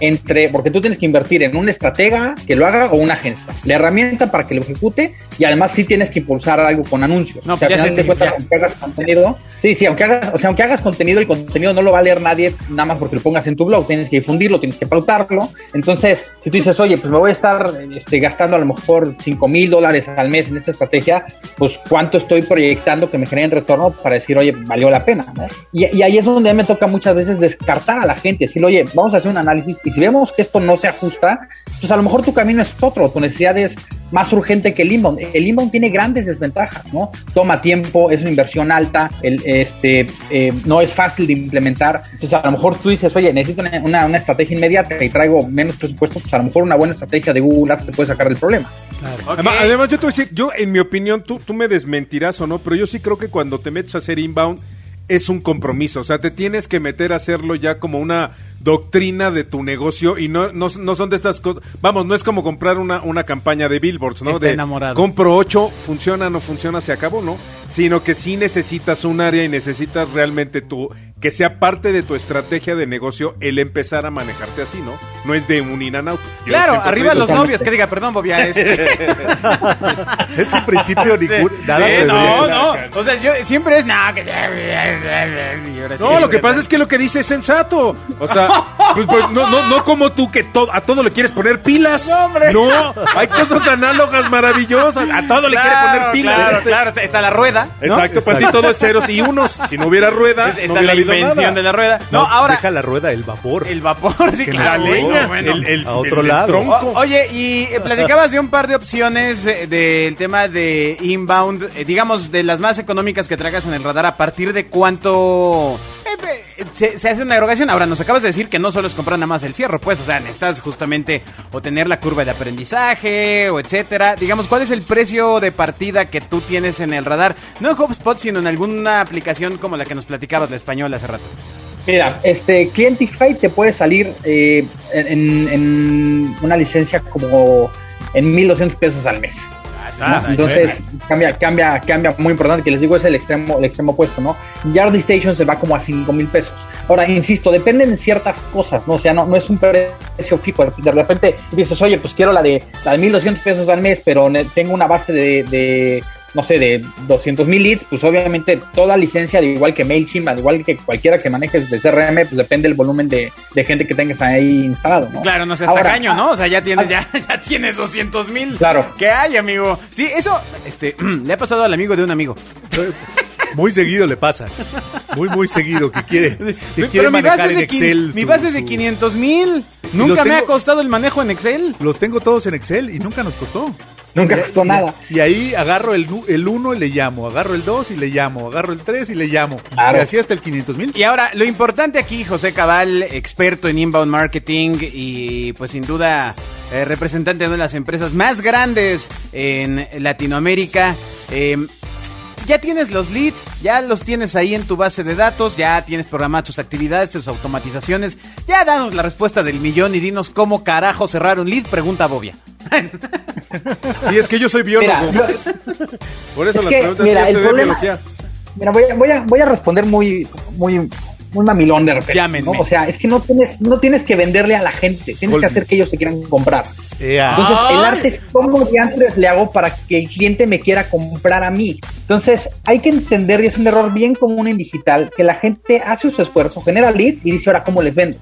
entre, porque tú tienes que invertir en un estratega que lo haga o una agencia, la herramienta para que lo ejecute y además sí tienes que impulsar algo con anuncios. No, o sea, pues al final que cuentas, aunque hagas contenido, sí, sí, aunque hagas, o sea, aunque hagas contenido, el contenido no lo va a leer nadie nada más porque lo pongas en tu blog, tienes que difundirlo, tienes que pautarlo. Entonces, si tú dices, oye, pues me voy a estar este, gastando a lo mejor 5 mil dólares al mes en esta estrategia, pues cuánto estoy proyectando que me generen retorno para decir, oye, valió la pena. ¿no? Y, y ahí es donde me toca muchas veces descartar a la gente, decir, oye, vamos a hacer un análisis y si vemos que esto no se ajusta, pues a lo mejor tu camino es otro, tu necesidad es más urgente que el inbound. El inbound tiene grandes desventajas, ¿no? Toma tiempo, es una inversión alta, el, este, eh, no es fácil de implementar. Entonces, a lo mejor tú dices, oye, necesito una, una, estrategia inmediata y traigo menos presupuesto, pues a lo mejor una buena estrategia de Google Ads te puede sacar del problema. Además, además, yo te voy a decir, yo en mi opinión, tú, tú me desmentirás o no, pero yo sí creo que cuando te metes a hacer inbound es un compromiso, o sea, te tienes que meter a hacerlo ya como una doctrina de tu negocio y no, no, no son de estas cosas, vamos, no es como comprar una, una campaña de billboards, ¿no? Está de enamorado. compro ocho, funciona, no funciona, se acabó, ¿no? Sino que sí necesitas un área y necesitas realmente tu, que sea parte de tu estrategia de negocio el empezar a manejarte así, ¿no? No es de un in and out. Yo Claro, arriba los Totalmente. novios, que diga, perdón, Bobia, es... Es que en principio ningún- nada Sí, no, no, o sea, yo siempre es, no, que... sí No, lo que pasa es que lo que dice es sensato. O sea, pues, pues, no, no, no como tú que to- a todo le quieres poner pilas. No, hombre. No, hay cosas análogas maravillosas. A todo le quiere Claro, poner pilas. Claro, Este- claro, está, la rueda, ¿no? Exacto, para ti todo es ceros y unos. Si no hubiera rueda, no hubiera habido invención nada. de la rueda. No, No, ahora, Deja la rueda, el vapor. el vapor, sí, Que claro. La leña, bueno. el, el- A otro el- el lado. tronco. O- oye, y eh, platicabas de un par de opciones eh, del tema de inbound, eh, digamos, de las más económicas que traigas en el radar, ¿a partir de cuánto se, se hace una erogación? Ahora, nos acabas de decir que no solo es comprar nada más el fierro, pues, o sea, necesitas justamente o tener la curva de aprendizaje o etcétera. Digamos, ¿cuál es el precio de partida que tú tienes en el radar? No en HubSpot, sino en alguna aplicación como la que nos platicabas, la española, hace rato. Mira, este Clientify te puede salir eh, en, en una licencia como en 1200 pesos al mes. Ah, ¿no? Entonces cambia, cambia, cambia muy importante, que les digo es el extremo, el extremo opuesto, ¿no? Yardi Station se va como a 5 mil pesos. Ahora, insisto, dependen de ciertas cosas, ¿no? O sea, no, no es un precio fijo. De repente dices, oye, pues quiero la de, la de 1200 pesos al mes, pero tengo una base de, de no sé, de 200 mil leads, pues obviamente toda licencia, al igual que MailChimp, al igual que cualquiera que manejes de CRM, pues depende del volumen de, de gente que tengas ahí instalado, ¿no? Claro, no seas Ahora, tacaño, ¿no? O sea, ya tienes, ah, ya, ya tienes 200 mil. Claro. ¿Qué hay, amigo? Sí, eso, este, le ha pasado al amigo de un amigo. Muy seguido le pasa. Muy, muy seguido que quiere, que quiere Pero mi manejar base, es en de, Excel. mi su- base es de su- 500 mil. Nunca me ha costado el manejo en Excel. Los tengo todos en Excel y nunca nos costó. Nunca Y- costó y- nada. Y ahí agarro el 1 y le llamo, agarro el 2 y le llamo, agarro el 3 y le llamo. Claro. Y así hasta el 500 mil. Y ahora, lo importante aquí, José Cabal, experto en inbound marketing y pues sin duda eh, representante de una de las empresas más grandes en Latinoamérica. Eh, ya tienes los leads, ya los tienes ahí en tu base de datos, ya tienes programadas tus actividades, tus automatizaciones. Ya danos la respuesta del millón y dinos cómo carajo cerrar un lead, pregunta Bobia. Sí, es que yo soy biólogo. Mira, Por eso es las que, preguntas mira, que el estudié problema- biología. Mira, voy a, voy a, voy a responder muy, muy, muy mamilón de repente. Llámenme. ¿no? O sea, es que no tienes, no tienes que venderle a la gente, tienes que hacer que ellos te quieran comprar. Entonces, el arte es cómo diantres le hago para que el cliente me quiera comprar a mí. Entonces, hay que entender, y es un error bien común en digital, que la gente hace su esfuerzo, genera leads y dice, ahora, ¿cómo les vendo?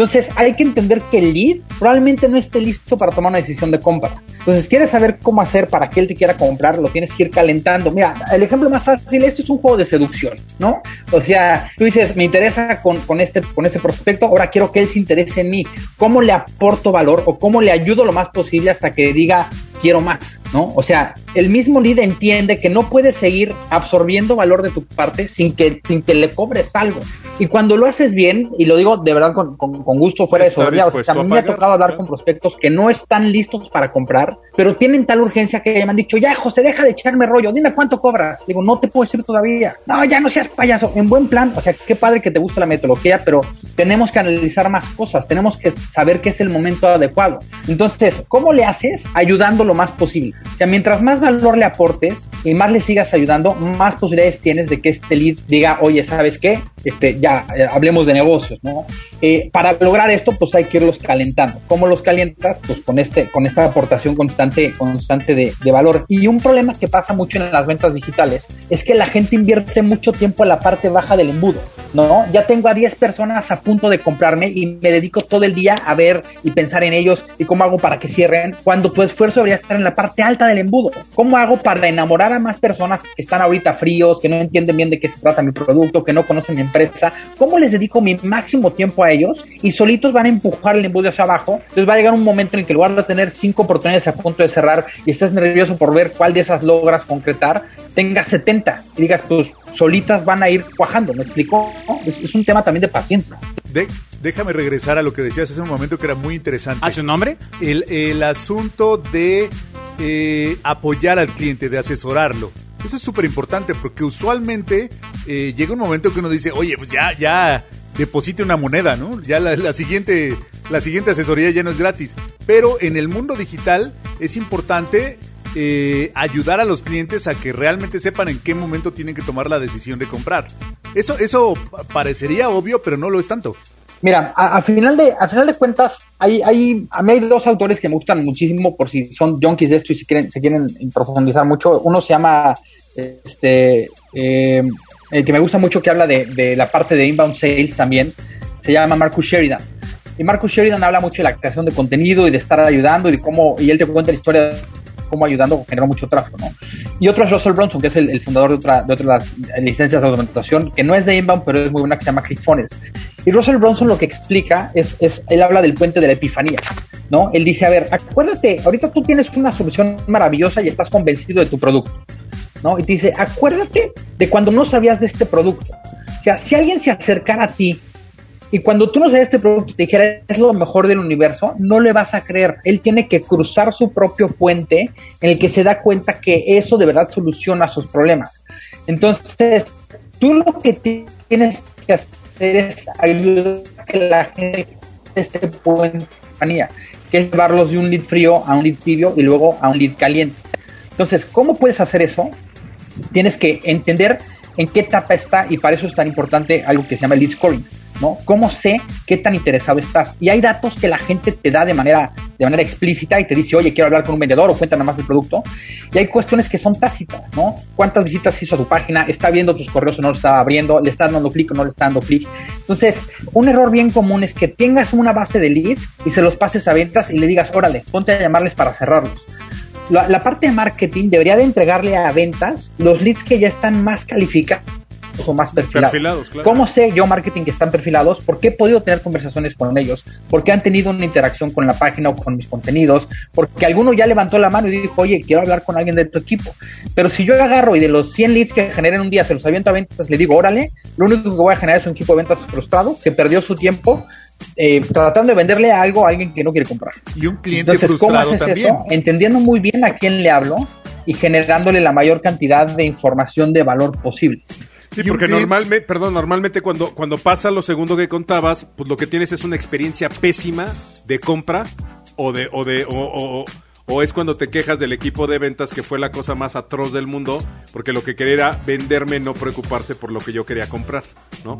Entonces hay que entender que el lead probablemente no esté listo para tomar una decisión de compra. Entonces, quieres saber cómo hacer para que él te quiera comprar, lo tienes que ir calentando. Mira, el ejemplo más fácil, esto es un juego de seducción, ¿no? O sea, tú dices, me interesa con, con, este, con este prospecto, ahora quiero que él se interese en mí. ¿Cómo le aporto valor o cómo le ayudo lo más posible hasta que diga, quiero más, ¿no? O sea, el mismo lead entiende que no puede seguir absorbiendo valor de tu parte sin que, sin que le cobres algo. Y cuando lo haces bien, y lo digo de verdad con, con, con gusto, fuera de soberbia, o sea, a mí me ha tocado hablar con prospectos que no están listos para comprar, pero tienen tal urgencia que me han dicho, ya, José, deja de echarme rollo, dime cuánto cobras. Digo, no te puedo decir todavía. No, ya no seas payaso. En buen plan, o sea, qué padre que te gusta la metodología, pero tenemos que analizar más cosas, tenemos que saber qué es el momento adecuado. Entonces, ¿cómo le haces? Ayudando lo más posible. O sea, mientras más valor le aportes y más le sigas ayudando, más posibilidades tienes de que este lead diga, oye, ¿sabes qué? Este, ya, eh, hablemos de negocios, ¿no? Eh, para lograr esto, pues hay que irlos calentando. ¿Cómo los calientas? Pues con este, con esta aportación constante, constante de, de valor. Y un problema que pasa mucho en las ventas digitales es que la gente invierte mucho tiempo en la parte baja del embudo, ¿no? Ya tengo a 10 personas a punto de comprarme y me dedico todo el día a ver y pensar en ellos y cómo hago para que cierren, cuando tu esfuerzo debería estar en la parte alta del embudo. ¿Cómo hago para enamorar a más personas que están ahorita fríos, que no entienden bien de qué se trata mi producto, que no conocen mi empresa? ¿Cómo les dedico mi máximo tiempo a ellos y solitos van a empujar el embudo hacia abajo? Entonces va a llegar un momento en el que en lugar de tener cinco oportunidades a punto de cerrar y estás nervioso por ver cuál de esas logras concretar, tengas 70 y digas, pues solitas van a ir cuajando, ¿me explico? Es, es un tema también de paciencia. De- déjame regresar a lo que decías hace un momento que era muy interesante. ¿A su nombre? el, el asunto de eh, apoyar al cliente, de asesorarlo. Eso es súper importante porque usualmente eh, llega un momento que uno dice, oye, pues ya, ya deposite una moneda, ¿no? Ya la, la siguiente, la siguiente asesoría ya no es gratis. Pero en el mundo digital es importante eh, ayudar a los clientes a que realmente sepan en qué momento tienen que tomar la decisión de comprar. Eso, eso pa- parecería obvio, pero no lo es tanto. Mira, a final de a final de cuentas, hay, hay, a mí hay dos autores que me gustan muchísimo por si son junkies de esto y si quieren, se quieren profundizar mucho. Uno se llama, este, eh, el que me gusta mucho que habla de, de la parte de inbound sales también, se llama Marcus Sheridan. Y Marcus Sheridan habla mucho de la creación de contenido y de estar ayudando y de cómo, y él te cuenta la historia de cómo ayudando generó mucho tráfico, ¿no? Y otro es Russell Brunson, que es el, fundador de otra de otras licencias de automatización, que no es de inbound, pero es muy buena, que se llama ClickFunnels. Y Russell Brunson lo que explica es, es, él habla del puente de la epifanía, ¿no? Él dice, a ver, acuérdate, ahorita tú tienes una solución maravillosa y estás convencido de tu producto, ¿no? Y te dice, acuérdate de cuando no sabías de este producto. O sea, si alguien se acercara a ti y cuando tú no sabes este producto te dijera es lo mejor del universo, no le vas a creer. Él tiene que cruzar su propio puente en el que se da cuenta que eso de verdad soluciona sus problemas. Entonces, tú lo que tienes que hacer es ayudar a que la gente este puente que es llevarlos de un lead frío a un lead tibio y luego a un lead caliente. Entonces, ¿cómo puedes hacer eso? Tienes que entender en qué etapa está y para eso es tan importante algo que se llama lead scoring. ¿No? ¿Cómo sé qué tan interesado estás? Y hay datos que la gente te da de manera, de manera explícita y te dice, oye, quiero hablar con un vendedor o cuéntame más del producto. Y hay cuestiones que son tácitas, ¿no? ¿Cuántas visitas hizo a tu página? ¿Está viendo tus correos o no lo está abriendo? ¿Le está dando clic o no le está dando clic? Entonces, un error bien común es que tengas una base de leads y se los pases a ventas y le digas, órale, ponte a llamarles para cerrarlos. La, la parte de marketing debería de entregarle a ventas los leads que ya están más calificados o más perfilados. Perfilados, claro. ¿Cómo sé yo marketing que están perfilados? Porque he podido tener conversaciones con ellos, porque han tenido una interacción con la página o con mis contenidos, porque alguno ya levantó la mano y dijo, oye, quiero hablar con alguien de tu equipo. Pero si yo agarro y de los 100 leads que generé en un día se los aviento a ventas, le digo, órale, lo único que voy a generar es un equipo de ventas frustrado que perdió su tiempo eh, tratando de venderle algo a alguien que no quiere comprar. Y un cliente Entonces, ¿cómo frustrado haces también. eso? Entendiendo muy bien a quién le hablo y generándole la mayor cantidad de información de valor posible. Sí, porque normalmente, perdón, normalmente cuando, cuando pasa lo segundo que contabas, pues lo que tienes es una experiencia pésima de compra o de, o de, o, o- o es cuando te quejas del equipo de ventas que fue la cosa más atroz del mundo, porque lo que quería era venderme, no preocuparse por lo que yo quería comprar, ¿no?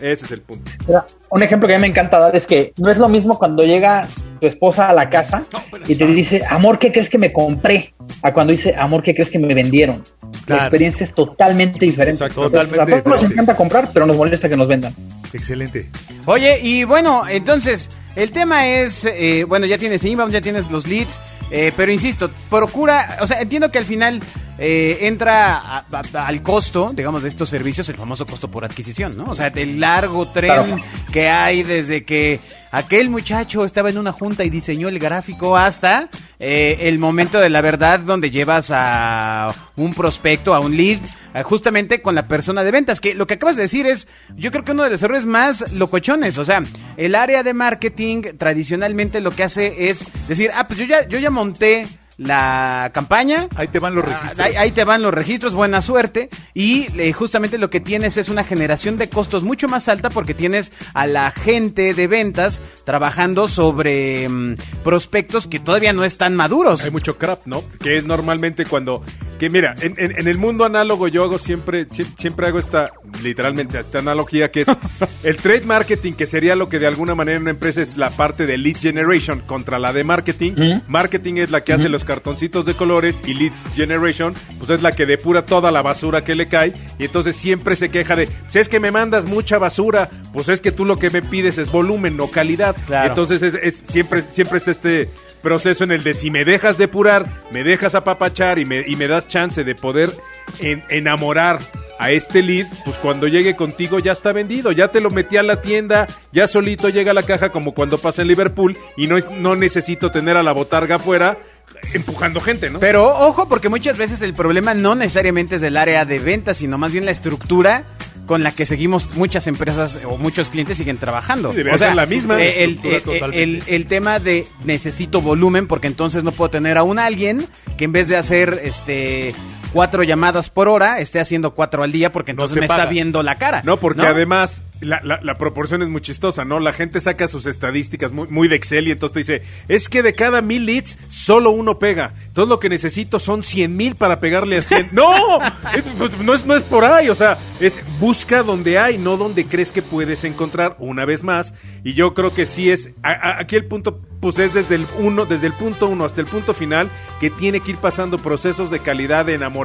Ese es el punto. Mira, un ejemplo que a mí me encanta dar es que no es lo mismo cuando llega tu esposa a la casa y te dice, amor, ¿qué crees que me compré? A cuando dice, amor, ¿qué crees que me vendieron? La Claro. experiencia es totalmente diferente. Exacto, Entonces, totalmente a todos nos encanta comprar, pero nos molesta que nos vendan. Excelente. Oye, y bueno, entonces, el tema es, eh, bueno, ya tienes inbound, ya tienes los leads, eh, pero insisto, procura, o sea, entiendo que al final eh, entra a- a- al costo, digamos, de estos servicios, el famoso costo por adquisición, ¿no? O sea, el largo tren Claro. que hay desde que aquel muchacho estaba en una junta y diseñó el gráfico hasta eh, el momento de la verdad donde llevas a un prospecto, a un lead, eh, justamente con la persona de ventas. Que lo que acabas de decir es, yo creo que uno de los errores más locochones. O sea, el área de marketing tradicionalmente lo que hace es decir, ah, pues yo ya, yo ya monté la campaña. Ahí te van los Ah, registros. Ahí, ahí te van los registros, buena suerte. Y eh, justamente lo que tienes es una generación de costos mucho más alta porque tienes a la gente de ventas trabajando sobre mm, prospectos que todavía no están maduros. Hay mucho crap, ¿no? Que es normalmente cuando... Que mira, en, en- en el mundo análogo yo hago siempre, sie- siempre hago esta, literalmente, esta analogía que es el trade marketing, que sería lo que de alguna manera en una empresa es la parte de lead generation contra la de marketing. Marketing es la que hace los cartoncitos de colores y lead generation, pues es la que depura toda la basura que le cae y entonces siempre se queja de, pues es que me mandas mucha basura, pues es que tú lo que me pides es volumen, no calidad. Claro. Entonces es, es- siempre, siempre está este proceso en el de si me dejas depurar, me dejas apapachar y me, y me das chance de poder en- enamorar a este lead, pues cuando llegue contigo ya está vendido, ya te lo metí a la tienda, ya solito llega a la caja como cuando pasa en Liverpool y no, no necesito tener a la botarga afuera empujando gente, ¿no? Pero ojo, porque muchas veces el problema no necesariamente es del área de ventas, sino más bien la estructura con la que seguimos muchas empresas o muchos clientes siguen trabajando. Sí, debería ser la misma eh, El, estructura eh, eh, el- el tema de necesito volumen porque entonces no puedo tener a un alguien que en vez de hacer este cuatro llamadas por hora esté haciendo cuatro al día porque No entonces se me paga. está viendo la cara. No, porque además la, la- la proporción es muy chistosa, ¿no? La gente saca sus estadísticas muy, muy de Excel y entonces te dice, es que de cada mil leads, solo uno pega. Entonces lo que necesito son cien mil para pegarle a 100. ¡No! Es- pues, no, es, no es por ahí, o sea, es busca donde hay, no donde crees que puedes encontrar una vez más. Y yo creo que sí es, a- a- aquí el punto pues es desde el uno, desde el punto uno hasta el punto final, que tiene que ir pasando procesos de calidad, de enamoramiento,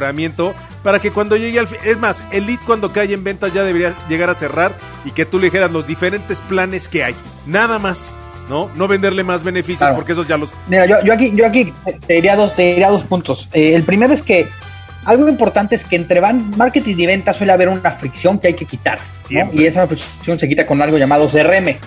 para que cuando llegue al fin, es más, el lead cuando cae en ventas ya debería llegar a cerrar y que tú le dijeras los diferentes planes que hay, nada más, ¿no? No venderle más beneficios Claro. porque esos ya los... Mira, yo, yo aquí, yo aquí te diría dos, te diría dos puntos. Eh, el primero es que algo importante es que entre marketing y venta suele haber una fricción que hay que quitar. Y esa fricción se quita con algo llamado CRM.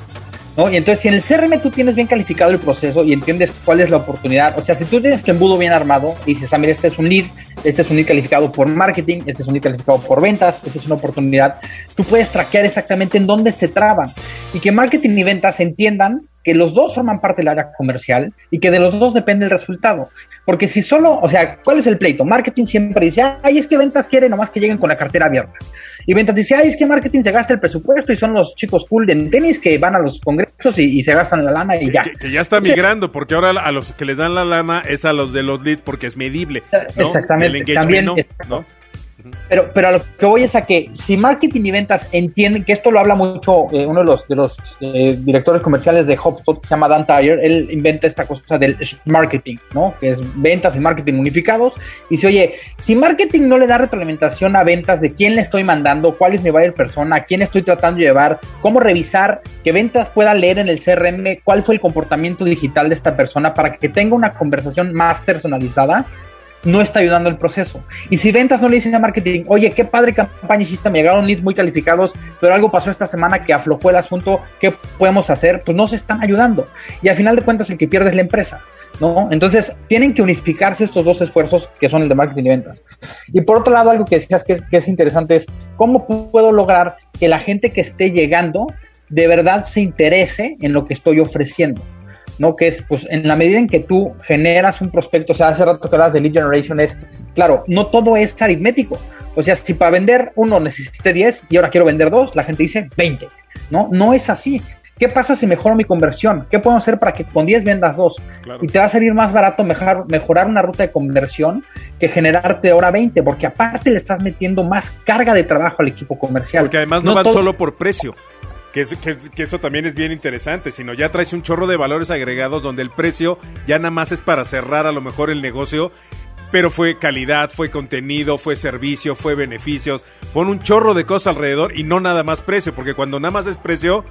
¿No? Y entonces, si en el CRM tú tienes bien calificado el proceso y entiendes cuál es la oportunidad, o sea, si tú tienes tu embudo bien armado y dices, ah, mira, este es un lead, este es un lead calificado por marketing, este es un lead calificado por ventas, esta es una oportunidad, tú puedes traquear exactamente en dónde se traban y que marketing y ventas entiendan que los dos forman parte del área comercial y que de los dos depende el resultado. Porque si solo, o sea, ¿cuál es el pleito? Marketing siempre dice, ay, es que ventas quiere nomás que lleguen con la cartera abierta. Y ventas dice, ay, es que marketing se gasta el presupuesto y son los chicos cool de tenis que van a los congresos y, y se gastan la lana y ya. Que, que ya está migrando, porque ahora a los que les dan la lana es a los de los leads porque es medible. ¿no? Exactamente, El engagement también ¿no? Pero, pero a lo que voy es a que si marketing y ventas entienden, que esto lo habla mucho eh, uno de los, de los eh, directores comerciales de HubSpot, que se llama Dan Tyre, él inventa esta cosa del marketing, ¿no? Que es ventas y marketing unificados. Y dice, oye, si marketing no le da retroalimentación a ventas de quién le estoy mandando, cuál es mi buyer persona, a quién estoy tratando de llevar, cómo revisar que ventas pueda leer en el CRM cuál fue el comportamiento digital de esta persona para que tenga una conversación más personalizada, no está ayudando el proceso. Y si ventas no le dicen a marketing, oye, qué padre campaña hiciste, me llegaron leads muy calificados, pero algo pasó esta semana que aflojó el asunto, ¿qué podemos hacer? Pues no se están ayudando. Y al final de cuentas el que pierde es la empresa. ¿No? Entonces, tienen que unificarse estos dos esfuerzos que son el de marketing y ventas. Y por otro lado, algo que decías que es, que es interesante es cómo puedo lograr que la gente que esté llegando de verdad se interese en lo que estoy ofreciendo. ¿No? Que es, pues, en la medida en que tú generas un prospecto, o sea, hace rato que hablabas de lead generation, es, claro, no todo es aritmético. O sea, si para vender uno necesité 10 y ahora quiero vender dos, la gente dice 20, ¿no? No es así. ¿Qué pasa si mejoro mi conversión? ¿Qué puedo hacer para que con 10 vendas dos? Claro. Y te va a salir más barato mejorar, mejorar una ruta de conversión que generarte ahora 20, porque aparte le estás metiendo más carga de trabajo al equipo comercial. Porque además no, van solo por precio. Que, es- que- eso también es bien interesante, sino ya traes un chorro de valores agregados donde el precio ya nada más es para cerrar a lo mejor el negocio, pero fue calidad, fue contenido, fue servicio, fue beneficios, fue un chorro de cosas alrededor y no nada más precio, porque cuando nada más es precio,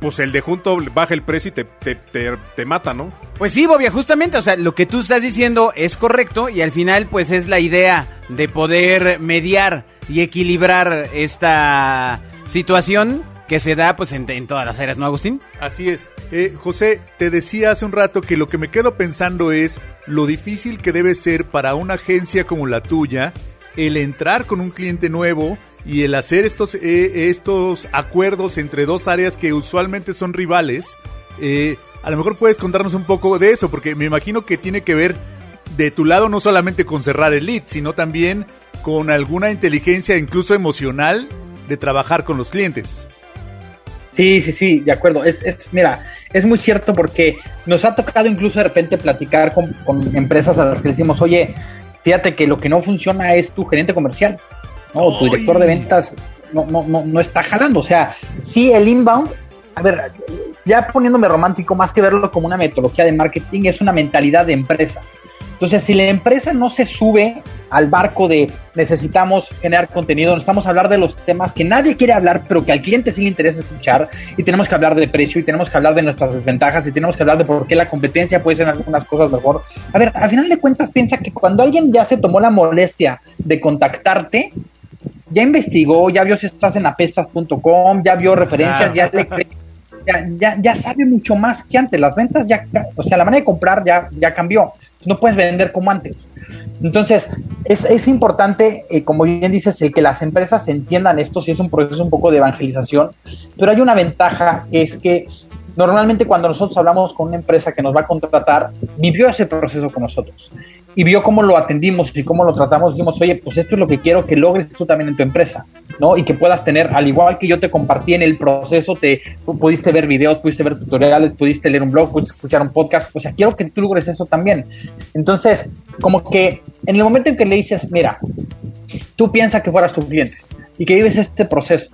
pues el de junto baja el precio y te, te, te, te mata, ¿no? Pues sí, Bobia, justamente, o sea, lo que tú estás diciendo es correcto y al final pues es la idea de poder mediar y equilibrar esta situación que se da pues en, todas las áreas, ¿no, Agustín? Así es. Eh, José, te decía hace un rato que lo que me quedo pensando es lo difícil que debe ser para una agencia como la tuya el entrar con un cliente nuevo y el hacer estos, eh, estos acuerdos entre dos áreas que usualmente son rivales. Eh, a lo mejor puedes contarnos un poco de eso, porque me imagino que tiene que ver de tu lado no solamente con cerrar el lead, sino también con alguna inteligencia incluso emocional de trabajar con los clientes. Sí, sí, sí, de acuerdo. Es, es, mira, es muy cierto porque nos ha tocado incluso de repente platicar con, con empresas a las que decimos, oye, fíjate que lo que no funciona es tu gerente comercial, ¿no? O tu director de ventas no, no, no, no está jalando. O sea, sí, el inbound, a ver, ya poniéndome romántico, más que verlo como una metodología de marketing, es una mentalidad de empresa. Entonces, si la empresa no se sube al barco de necesitamos generar contenido, necesitamos hablar de los temas que nadie quiere hablar, pero que al cliente sí le interesa escuchar, y tenemos que hablar de precio, y tenemos que hablar de nuestras desventajas, y tenemos que hablar de por qué la competencia puede ser algunas cosas mejor. A ver, al final de cuentas, piensa que cuando alguien ya se tomó la molestia de contactarte, ya investigó, ya vio si estás en apestas.com, ya vio referencias, ya le ya, ya, ya, sabe mucho más que antes. Las ventas ya, o sea, la manera de comprar ya, ya cambió. No puedes vender como antes. Entonces, es, es importante, eh, como bien dices, el que las empresas entiendan esto, si es un proceso un poco de evangelización, pero hay una ventaja que es que normalmente cuando nosotros hablamos con una empresa que nos va a contratar, vivió ese proceso con nosotros y vio cómo lo atendimos y cómo lo tratamos, dijimos, oye, pues esto es lo que quiero que logres tú también en tu empresa, ¿no? Y que puedas tener, al igual que yo te compartí en el proceso, te pudiste ver videos, pudiste ver tutoriales, pudiste leer un blog, pudiste escuchar un podcast, o sea, quiero que tú logres eso también. Entonces, como que en el momento en que le dices, mira, tú piensas que fueras tu cliente y que vives este proceso,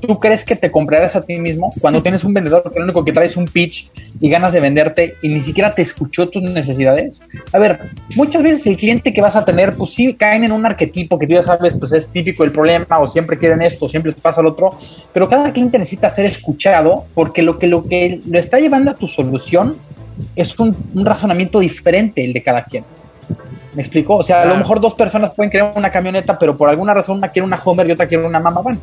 ¿Tú crees que te comprarás a ti mismo cuando tienes un vendedor que lo único que trae es un pitch y ganas de venderte y ni siquiera te escuchó tus necesidades? A ver, muchas veces el cliente que vas a tener, pues sí, caen en un arquetipo que tú ya sabes, pues es típico el problema, o siempre quieren esto, o siempre pasa lo otro, pero cada cliente necesita ser escuchado porque lo que lo, que lo está llevando a tu solución es un, un razonamiento diferente el de cada quien. ¿Me explico? O sea, a lo mejor dos personas pueden querer una camioneta, pero por alguna razón una quiere una Homer y otra quiere una Mama Van.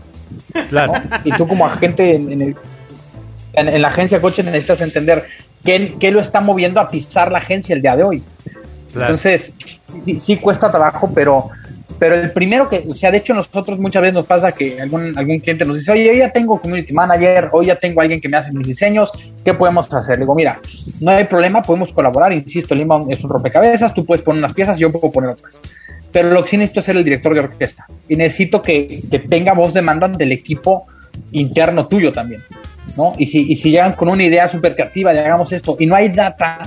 Claro. ¿no? Y tú como agente en, en, el, en, en, la agencia coche necesitas entender qué, qué, lo está moviendo a pisar la agencia el día de hoy. Claro. Entonces, sí, sí, cuesta trabajo, pero pero el primero que, o sea, de hecho nosotros muchas veces nos pasa que algún, algún cliente nos dice, oye, yo ya tengo community manager, hoy ya tengo alguien que me hace mis diseños, ¿qué podemos hacer? Le digo, mira, no hay problema, podemos colaborar, insisto, inbound es un rompecabezas, tú puedes poner unas piezas, yo puedo poner otras. Pero lo que sí necesito es ser el director de orquesta y necesito que, que tenga voz de mando del equipo interno tuyo también, ¿no? Y si, y si llegan con una idea súper creativa de hagamos esto y no hay data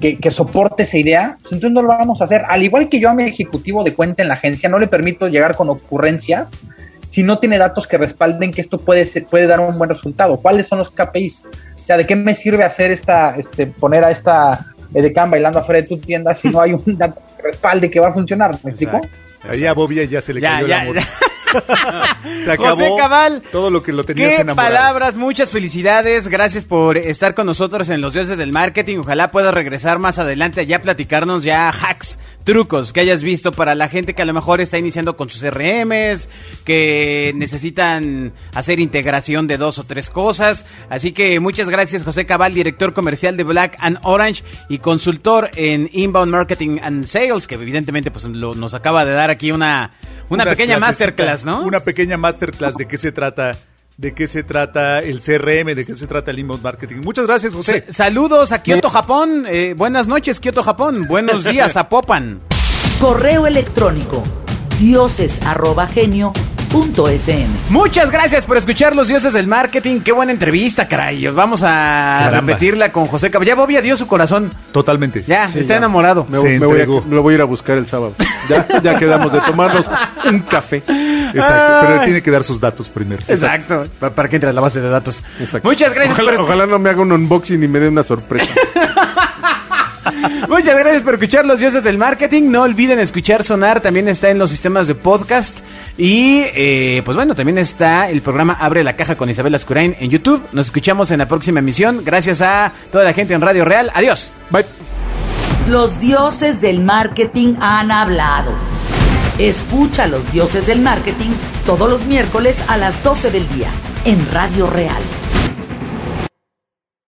que, que, soporte esa idea, pues entonces no lo vamos a hacer. Al igual que yo a mi ejecutivo de cuenta en la agencia no le permito llegar con ocurrencias si no tiene datos que respalden que esto puede, ser, puede dar un buen resultado. ¿Cuáles son los KPIs? O sea, ¿de qué me sirve hacer esta, este, poner a esta Edecán bailando afuera de tu tienda si no hay un dato que respalde que va a funcionar? ¿Me explico? Ahí a Bobia ya se le ya, cayó ya, el amor. ya. Se acabó José Cabal, todo lo que lo tenías qué enamorado. palabras, muchas felicidades, gracias por estar con nosotros en Los Dioses del Marketing, ojalá puedas regresar más adelante allá a platicarnos ya hacks, trucos que hayas visto para la gente que a lo mejor está iniciando con sus RMs, que necesitan hacer integración de dos o tres cosas, así que muchas gracias José Cabal, director comercial de Black and Orange y consultor en Inbound Marketing and Sales, que evidentemente pues lo, nos acaba de dar aquí una, una, una pequeña masterclass, ¿no? Una pequeña masterclass de qué se trata de qué se trata el CRM, de qué se trata el inbound marketing. Muchas gracias, José. Saludos a Kyoto, Japón. Eh, buenas noches, Kyoto, Japón. Buenos días, Zapopan. Correo electrónico Muchas gracias por escuchar los dioses del marketing. Qué buena entrevista, caray. Vamos a Caramba. repetirla con José Cabal. Ya Bobby dio su corazón. Totalmente. Ya, sí, está ya. enamorado. Me, me voy a, lo voy a ir a buscar el sábado. Ya, ya quedamos de tomarnos un café. Exacto, pero él tiene que dar sus datos primero. Exacto, Exacto. para que entre a la base de datos. Exacto. Muchas gracias. Ojalá, por... ojalá no me haga un unboxing y me dé una sorpresa. Muchas gracias por escuchar Los Dioses del Marketing. No olviden escuchar Sonar, también está en los sistemas de podcast. Y eh, pues bueno, también está el programa Abre la Caja con Isabel Ascurain en YouTube. Nos escuchamos en la próxima emisión. Gracias a toda la gente en Radio Real. Adiós. Bye. Los dioses del marketing han hablado. Escucha a los dioses del marketing todos los miércoles a las 12 del día en Radio Real.